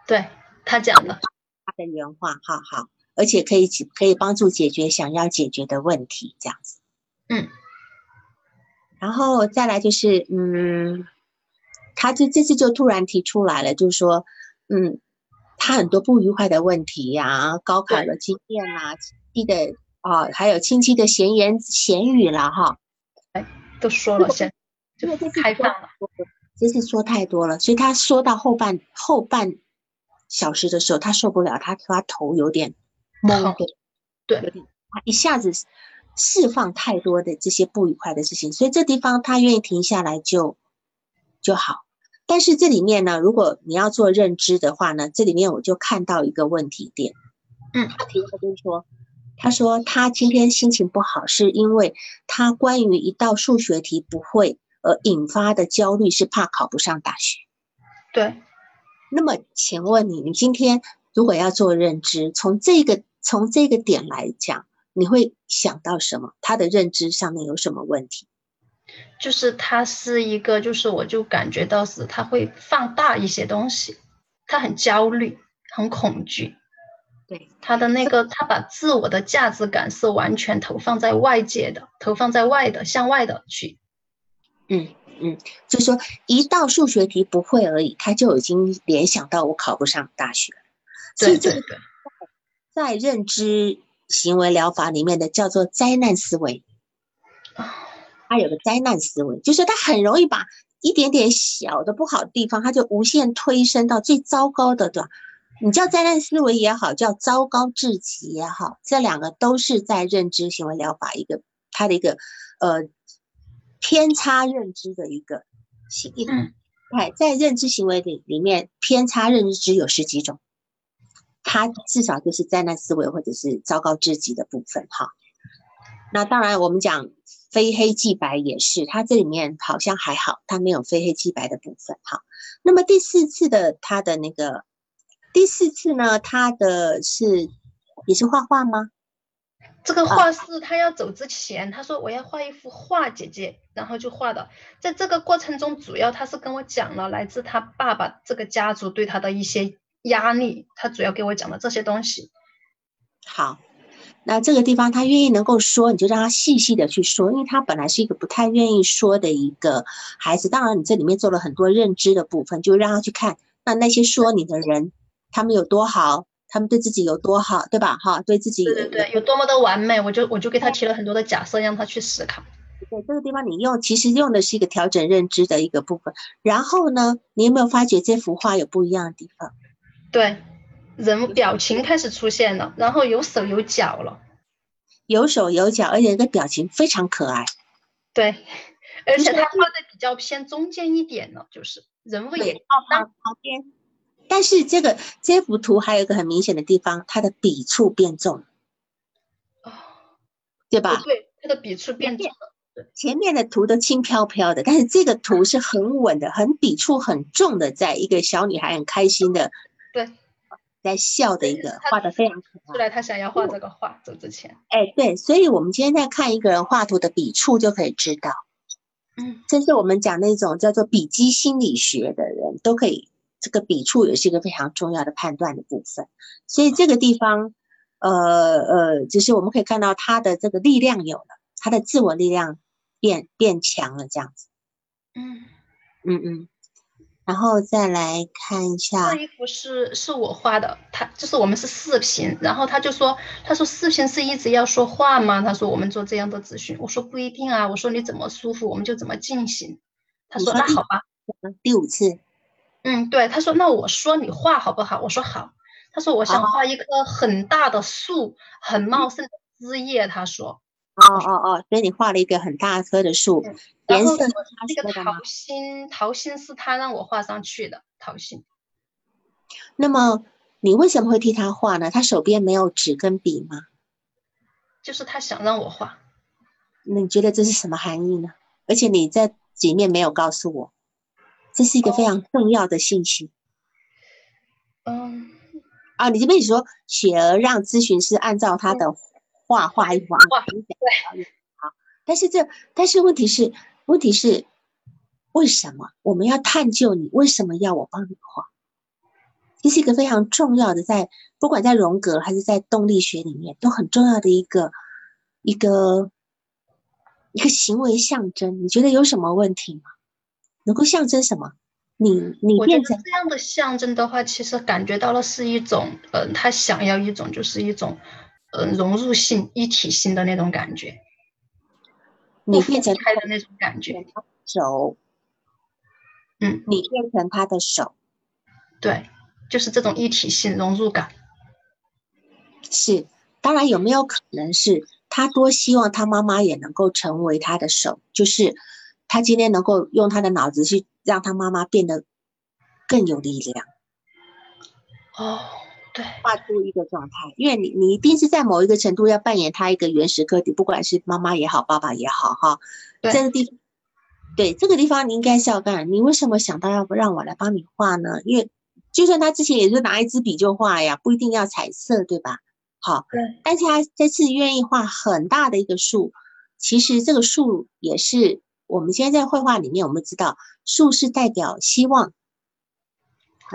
对他讲的，他的原话，好好，而且可以可以帮助解决想要解决的问题，这样子。嗯，然后再来就是，嗯，他就这次就突然提出来了，就是说，嗯，他很多不愉快的问题呀，高考的经验啦，亲戚的啊，还有亲戚的闲言闲语了，哈，哎，都说了先。因为这开放了，真是说太多了，所以他说到后半后半小时的时候，他受不了，他他头有点懵，对，有点他一下子释放太多的这些不愉快的事情，所以这地方他愿意停下来就就好。但是这里面呢，如果你要做认知的话呢，这里面我就看到一个问题点，嗯，他提的就是说，他说他今天心情不好，是因为他关于一道数学题不会。而引发的焦虑是怕考不上大学。对，那么请问你，你今天如果要做认知，从这个从这个点来讲，你会想到什么？他的认知上面有什么问题？就是他是一个，就是我就感觉到是他会放大一些东西，他很焦虑，很恐惧。对，他的那个，他把自我的价值感是完全投放在外界的，投放在外的，向外的去。嗯嗯，就说一道数学题不会而已，他就已经联想到我考不上大学。所以这个在认知行为疗法里面的叫做灾难思维啊，他有个灾难思维，就是他很容易把一点点小的不好的地方，他就无限推升到最糟糕的，对吧？你叫灾难思维也好，叫糟糕至极也好，这两个都是在认知行为疗法一个它的一个呃。偏差认知的一个行，哎，在认知行为里里面，偏差认知有十几种，它至少就是灾难思维或者是糟糕至极的部分哈。那当然，我们讲非黑即白也是，它这里面好像还好，它没有非黑即白的部分哈。那么第四次的它的那个第四次呢，他的是也是画画吗？这个画是他要走之前，他说我要画一幅画，姐姐，然后就画的。在这个过程中，主要他是跟我讲了来自他爸爸这个家族对他的一些压力，他主要给我讲了这些东西。好，那这个地方他愿意能够说，你就让他细细的去说，因为他本来是一个不太愿意说的一个孩子。当然，你这里面做了很多认知的部分，就让他去看那那些说你的人，他们有多好，他们对自己有多好，对吧？哈，对自己对对对，有多么的完美，我就我就给他提了很多的假设，让他去思考。对这个地方，你用其实用的是一个调整认知的一个部分。然后呢，你有没有发觉这幅画有不一样的地方？对。人表情开始出现了，然后有手有脚了，有手有脚，而且那个表情非常可爱。对，而且他画的比较偏中间一点了，就是人物也靠旁边。但是这个这幅图还有一个很明显的地方，它的笔触变重了，哦，对吧？对，它的笔触变重了。前面的图都轻飘飘的，但是这个图是很稳的，很笔触很重的，在一个小女孩很开心的。对。在笑的一个画的非常可爱。出来，他想要画这个画，走之前。哎，对，所以我们今天在看一个人画图的笔触，就可以知道，嗯，这是我们讲那种叫做笔迹心理学的人都可以，这个笔触也是一个非常重要的判断的部分。所以这个地方，呃呃，就是我们可以看到他的这个力量有了，他的自我力量变变强了，这样子。嗯嗯嗯。然后再来看一下，这衣服是是我画的，他就是我们是视频，然后他就说，他说视频是一直要说话吗？他说我们做这样的咨询，我说不一定啊，我说你怎么舒服我们就怎么进行。他说那好吧，第五次，嗯对，他说那我说你画好不好？我说好。他说我想画一棵很大的树，很茂盛的枝叶。他说。哦哦哦，所以你画了一个很大棵的树，颜色那个桃心，桃心是他让我画上去的桃心。那么你为什么会替他画呢？他手边没有纸跟笔吗？就是他想让我画。那你觉得这是什么含义呢？而且你在里面没有告诉我，这是一个非常重要的信息。嗯。啊，你这边你说雪儿让咨询师按照他的。画画一画，对，好。但是这，但是问题是，问题是，为什么我们要探究你为什么要我帮你画？这是一个非常重要的，在不管在荣格还是在动力学里面，都很重要的一个一个一个行为象征。你觉得有什么问题吗？能够象征什么？你你变成这样的象征的话，其实感觉到了是一种，嗯，他想要一种，就是一种。嗯，融入性、一体性的那种感觉，你变成他的那种感觉，手，嗯，你变成他的手，对，就是这种一体性、融入感。是，当然有没有可能是他多希望他妈妈也能够成为他的手，就是他今天能够用他的脑子去让他妈妈变得更有力量。哦。对，画出一个状态，因为你你一定是在某一个程度要扮演他一个原始个体，不管是妈妈也好，爸爸也好，哈，这个地方，对这个地方你应该是要干。你为什么想到要不让我来帮你画呢？因为就算他之前也是拿一支笔就画呀，不一定要彩色，对吧？好，对，但是他这次愿意画很大的一个树，其实这个树也是我们现在在绘画里面，我们知道树是代表希望，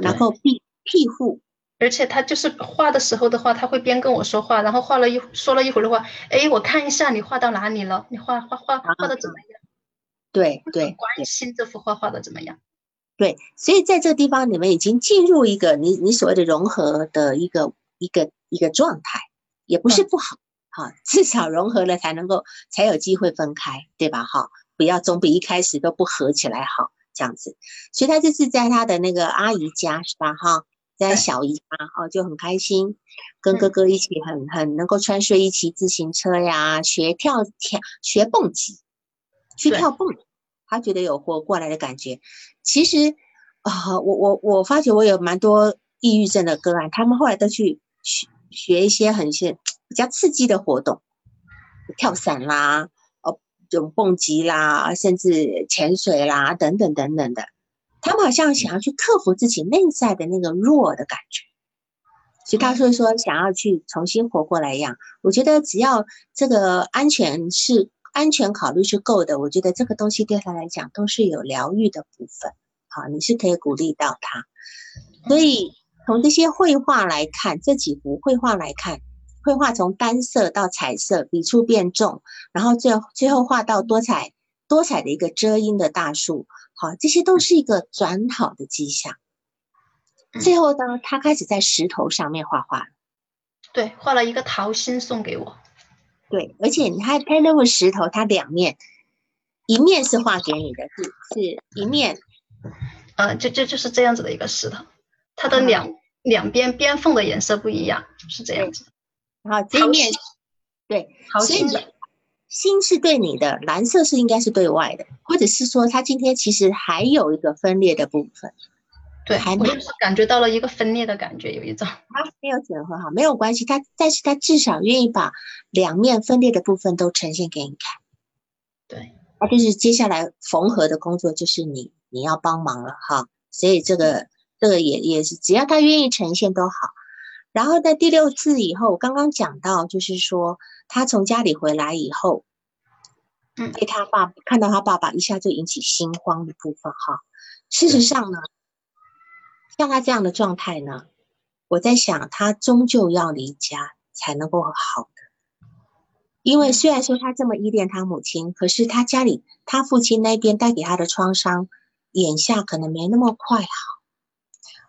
然后庇庇护。而且他就是画的时候的话，他会边跟我说话，然后画了一说了一会儿的话，哎，我看一下你画到哪里了？你画画画画的怎么样？对对，关心这幅画画的怎么样？对，所以在这个地方，你们已经进入一个你你所谓的融合的一个一个一个状态，也不是不好哈，至少融合了才能够才有机会分开，对吧？哈，不要总比一开始都不合起来好这样子。所以他这次在他的那个阿姨家是吧？哈。在小姨家哦就很开心，跟哥哥一起很很能够穿睡衣骑自行车呀，学跳跳学蹦极，去跳蹦，他觉得有活过来的感觉。其实啊，我我我发觉我有蛮多抑郁症的个案，他们后来都去学学一些很些比较刺激的活动，跳伞啦，种蹦极啦，甚至潜水啦，等等等等的。他们好像想要去克服自己内在的那个弱的感觉，所以他说说想要去重新活过来一样。我觉得只要这个安全是安全考虑是够的，我觉得这个东西对他来讲都是有疗愈的部分。好，你是可以鼓励到他。所以从这些绘画来看，这几幅绘画来看，绘画从单色到彩色，笔触变重，然后最最后画到多彩多彩的一个遮阴的大树。好，这些都是一个转好的迹象。最后呢，他开始在石头上面画画。对，画了一个桃心送给我。对，而且你看他那个石头，它两面，一面是画给你的，是是一面，呃，就就就是这样子的一个石头，它的两两边边缝的颜色不一样，是这样子。然后这一面，对，桃心的心是对你的，蓝色是应该是对外的，或者是说他今天其实还有一个分裂的部分。对，还没有感觉到了一个分裂的感觉，有一种 啊，没有整合好，没有关系，他但是他至少愿意把两面分裂的部分都呈现给你看，对，那就是接下来缝合的工作就是你你要帮忙了哈，所以这个这个也也是只要他愿意呈现都好，然后在第六次以后，刚刚讲到就是说他从家里回来以后，嗯，被他爸看到他爸爸一下就引起心慌的部分哈，事实上呢。像他这样的状态呢，我在想，他终究要离家才能够好的。因为虽然说他这么依恋他母亲，可是他家里他父亲那边带给他的创伤，眼下可能没那么快好。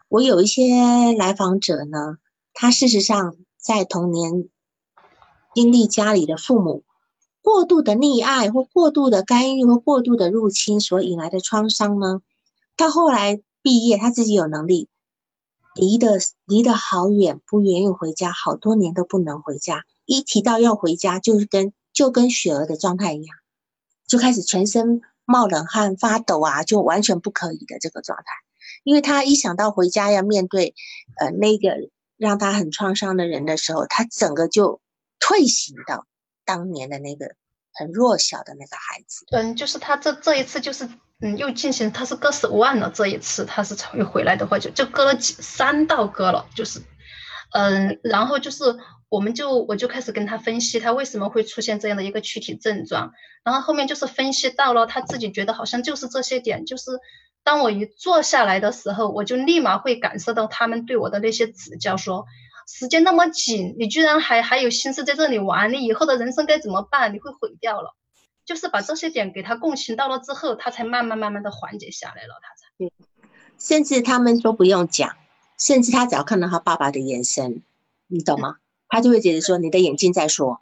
我有一些来访者呢，他事实上在童年经历家里的父母过度的溺爱或过度的干预或过度的入侵所引来的创伤呢，到后来。毕业，他自己有能力，离得离得好远，不愿意回家，好多年都不能回家。一提到要回家，就是跟就跟雪儿的状态一样，就开始全身冒冷汗、发抖啊，就完全不可以的这个状态。因为他一想到回家要面对呃那个让他很创伤的人的时候，他整个就退行到当年的那个很弱小的那个孩子。嗯，就是他这这一次就是。嗯，又进行，他是割手腕了。这一次他是又回来的话，就就割了几三道割了，就是，嗯，然后就是我们就我就开始跟他分析他为什么会出现这样的一个躯体症状，然后后面就是分析到了他自己觉得好像就是这些点，就是当我一坐下来的时候，我就立马会感受到他们对我的那些指教，说时间那么紧，你居然还还有心思在这里玩，你以后的人生该怎么办？你会毁掉了。就是把这些点给他共情到了之后，他才慢慢慢慢的缓解下来了，他才。嗯，甚至他们都不用讲，甚至他只要看到他爸爸的眼神，你懂吗？他就会觉得说你的眼睛在说，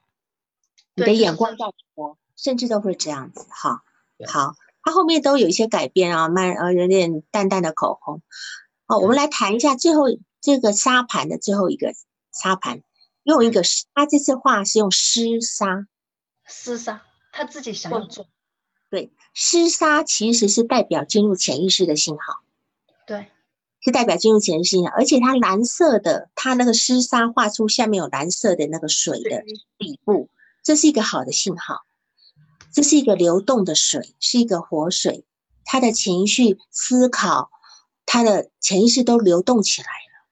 你的眼光在说，甚至都会这样子哈。好，他后面都有一些改变啊，慢呃有点淡淡的口红。好，我们来谈一下最后这个沙盘的最后一个沙盘，用一个他这次画是用湿沙，湿沙。他自己想要做，对，湿沙其实是代表进入潜意识的信号，对，是代表进入潜意识信号，而且它蓝色的，它那个湿沙画出下面有蓝色的那个水的底部，这是一个好的信号，这是一个流动的水，是一个活水，他的情绪、思考、他的潜意识都流动起来了，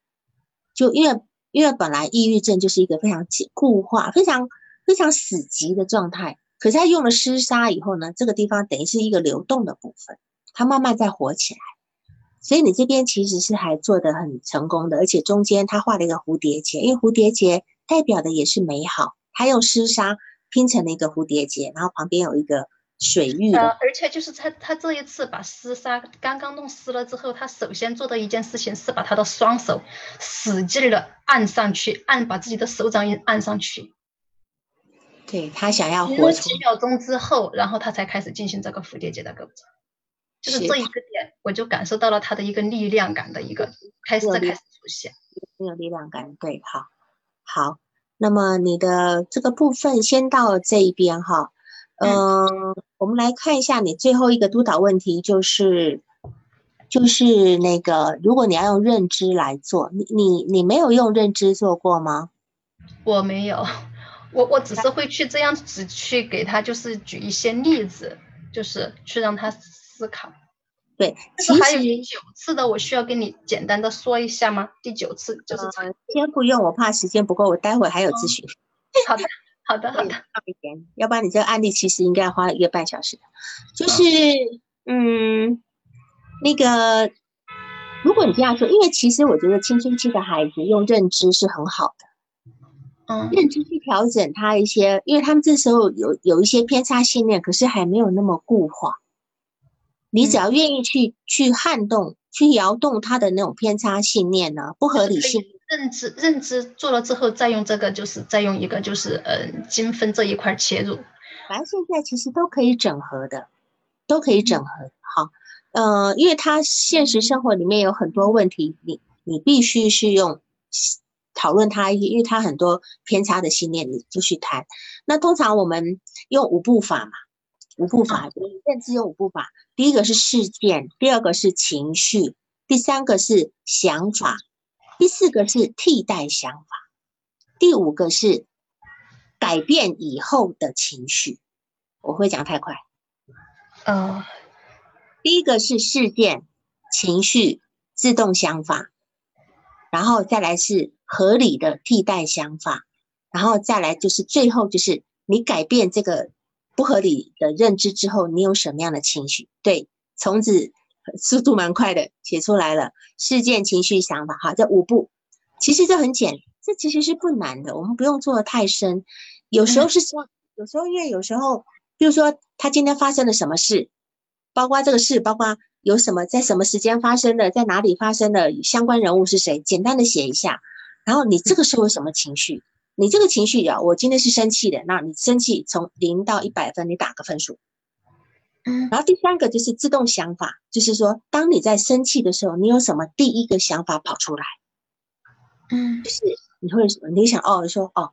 就因为因为本来抑郁症就是一个非常固化、非常非常死寂的状态。可是他用了湿沙以后呢，这个地方等于是一个流动的部分，它慢慢在活起来。所以你这边其实是还做得很成功的，而且中间他画了一个蝴蝶结，因为蝴蝶结代表的也是美好。他用湿沙拼成了一个蝴蝶结，然后旁边有一个水域。呃，而且就是他他这一次把丝纱刚刚弄湿了之后，他首先做的一件事情是把他的双手使劲的按上去，按把自己的手掌也按上去。对他想要活出几秒钟之后，然后他才开始进行这个蝴蝶结的构造，就是这一个点，我就感受到了他的一个力量感的一个开始在开始出现，很有力量感。对，好，好，那么你的这个部分先到这一边哈，嗯，我们来看一下你最后一个督导问题，就是就是那个，如果你要用认知来做，你你你没有用认知做过吗？我没有。我我只是会去这样子去给他，就是举一些例子，就是去让他思考。对，其实还有第九次的，我需要跟你简单的说一下吗？第九次就是先不用，我怕时间不够，我待会还有咨询。好的，好的，好的。要不然你这个案例其实应该花一个半小时。就是嗯，那个，如果你这样说，因为其实我觉得青春期的孩子用认知是很好的。嗯认知去调整他一些，因为他们这时候有有一些偏差信念，可是还没有那么固化。你只要愿意去、去撼动、去摇动他的那种偏差信念呢，不合理性，认知认知做了之后，再用这个就是再用一个就是嗯精分这一块切入。反正现在其实都可以整合的，都可以整合。好，呃，因为他现实生活里面有很多问题，你你必须是用讨论他，因为他很多偏差的信念，你就去谈。那通常我们用五步法嘛，五步法，认知有五步法。第一个是事件，第二个是情绪，第三个是想法，第四个是替代想法，第五个是改变以后的情绪。我会讲太快。呃，第一个是事件、情绪、自动想法，然后再来是合理的替代想法，然后再来就是最后就是你改变这个。不合理的认知之后，你有什么样的情绪？对，从此速度蛮快的，写出来了。事件、情绪、想法，哈，这五步，其实这很简，这其实是不难的，我们不用做的太深。有时候是说，有时候因为有时候，比如说他今天发生了什么事，包括这个事，包括有什么在什么时间发生的，在哪里发生的，相关人物是谁，简单的写一下。然后你这个时候有什么情绪？你这个情绪啊，我今天是生气的，那你生气从零到一百分，你打个分数。嗯，然后第三个就是自动想法，就是说，当你在生气的时候，你有什么第一个想法跑出来？嗯，就是你会你想哦，说哦，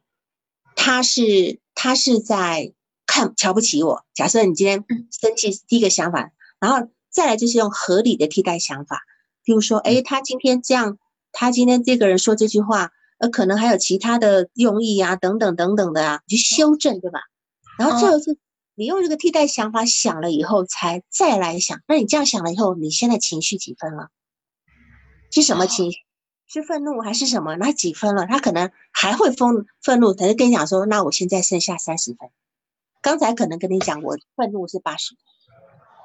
他是他是在看瞧不起我。假设你今天生气，第一个想法，然后再来就是用合理的替代想法，比如说，哎，他今天这样，他今天这个人说这句话。呃，可能还有其他的用意啊，等等等等的啊，去修正，对吧？然后最后是，你用这个替代想法想了以后，才再来想。那你这样想了以后，你现在情绪几分了？是什么情绪？是愤怒还是什么？那几分了？他可能还会愤愤怒，他就跟你讲说，那我现在剩下三十分。刚才可能跟你讲，我愤怒是八十。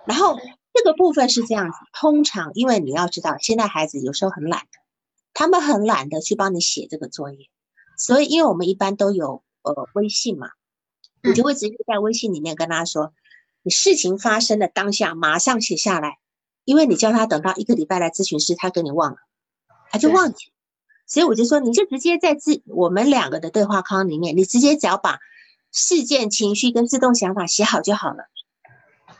然后这个部分是这样子，通常因为你要知道，现在孩子有时候很懒。他们很懒得去帮你写这个作业，所以因为我们一般都有呃微信嘛，你就会直接在微信里面跟他说，你事情发生的当下马上写下来，因为你叫他等到一个礼拜来咨询师，他给你忘了，他就忘记，所以我就说你就直接在自我们两个的对话框里面，你直接只要把事件、情绪跟自动想法写好就好了，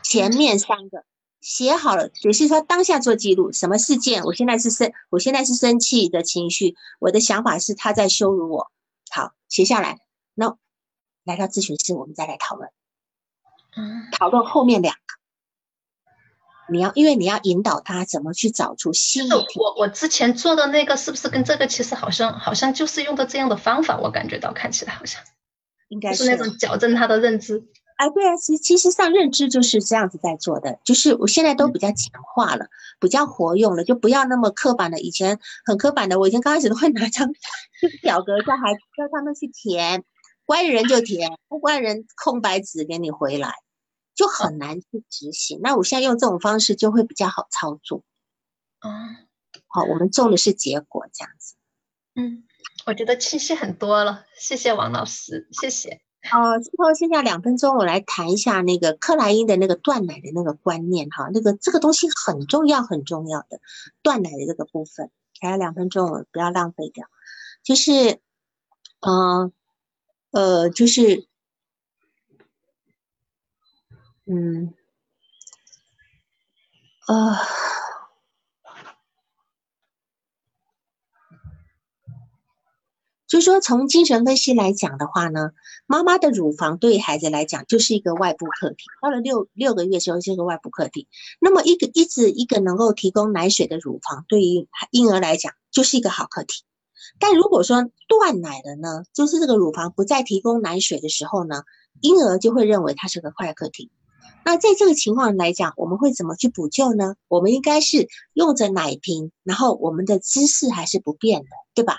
前面三个。写好了，只是说当下做记录，什么事件？我现在是生，我现在是生气的情绪，我的想法是他在羞辱我。好，写下来。那来到咨询室，我们再来讨论。嗯，讨论后面两个，你要，因为你要引导他怎么去找出新的。我我之前做的那个是不是跟这个其实好像好像就是用的这样的方法？我感觉到看起来好像应该是那种矫正他的认知。哎，对啊，其其实上认知就是这样子在做的，就是我现在都比较简化了，比较活用了，就不要那么刻板的。以前很刻板的，我以前刚开始都会拿张 就是表格叫孩叫他们去填，乖人就填，不乖人空白纸给你回来，就很难去执行。那我现在用这种方式就会比较好操作。嗯，好，我们重的是结果，这样子。嗯，我觉得清晰很多了，谢谢王老师，谢谢。哦，最后剩下两分钟，我来谈一下那个克莱因的那个断奶的那个观念哈，那个这个东西很重要很重要的断奶的这个部分，还有两分钟，我不要浪费掉。就是，嗯，呃，就是，嗯，呃。就说从精神分析来讲的话呢，妈妈的乳房对孩子来讲就是一个外部客体，到了六六个月之后是个外部客体。那么一个一直一个能够提供奶水的乳房，对于婴儿来讲就是一个好客体。但如果说断奶了呢，就是这个乳房不再提供奶水的时候呢，婴儿就会认为它是个坏客体。那在这个情况来讲，我们会怎么去补救呢？我们应该是用着奶瓶，然后我们的姿势还是不变的，对吧？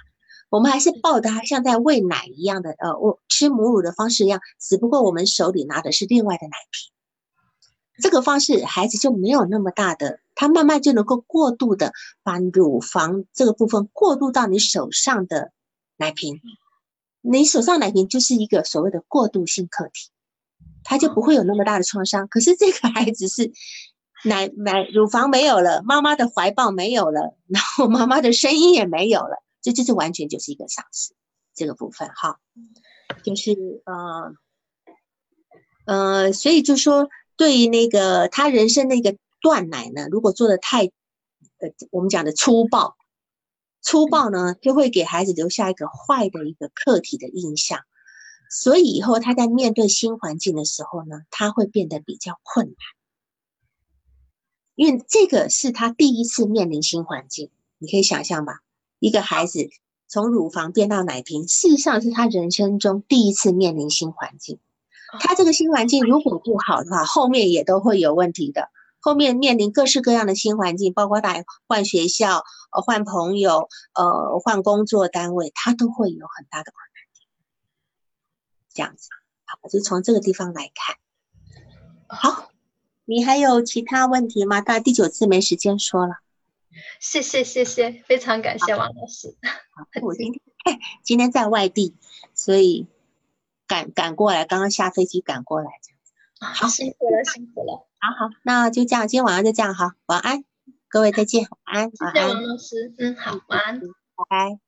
我们还是抱他像在喂奶一样的，呃，我吃母乳的方式一样，只不过我们手里拿的是另外的奶瓶。这个方式，孩子就没有那么大的，他慢慢就能够过度的把乳房这个部分过渡到你手上的奶瓶。你手上奶瓶就是一个所谓的过渡性客体，他就不会有那么大的创伤。可是这个孩子是奶奶乳房没有了，妈妈的怀抱没有了，然后妈妈的声音也没有了，这就是完全就是一个丧失这个部分哈，就是呃呃，所以就说对于那个他人生那个断奶呢，如果做的太呃我们讲的粗暴。粗暴呢，就会给孩子留下一个坏的一个客体的印象，所以以后他在面对新环境的时候呢，他会变得比较困难，因为这个是他第一次面临新环境。你可以想象吧，一个孩子从乳房变到奶瓶，事实上是他人生中第一次面临新环境。他这个新环境如果不好的话，后面也都会有问题的。后面面临各式各样的新环境，包括他换学校、呃换朋友、呃换工作单位，他都会有很大的困难。这样子，好，就从这个地方来看。好，你还有其他问题吗？到第九次没时间说了。谢谢谢谢，非常感谢王老师。我今天今天在外地，所以赶赶过来，刚刚下飞机赶过来，这样子。好，辛苦了辛苦了。好好，那就这样，今天晚上就这样好，晚安，各位再见，晚安，晚安，王老师，嗯，好，晚安，拜拜。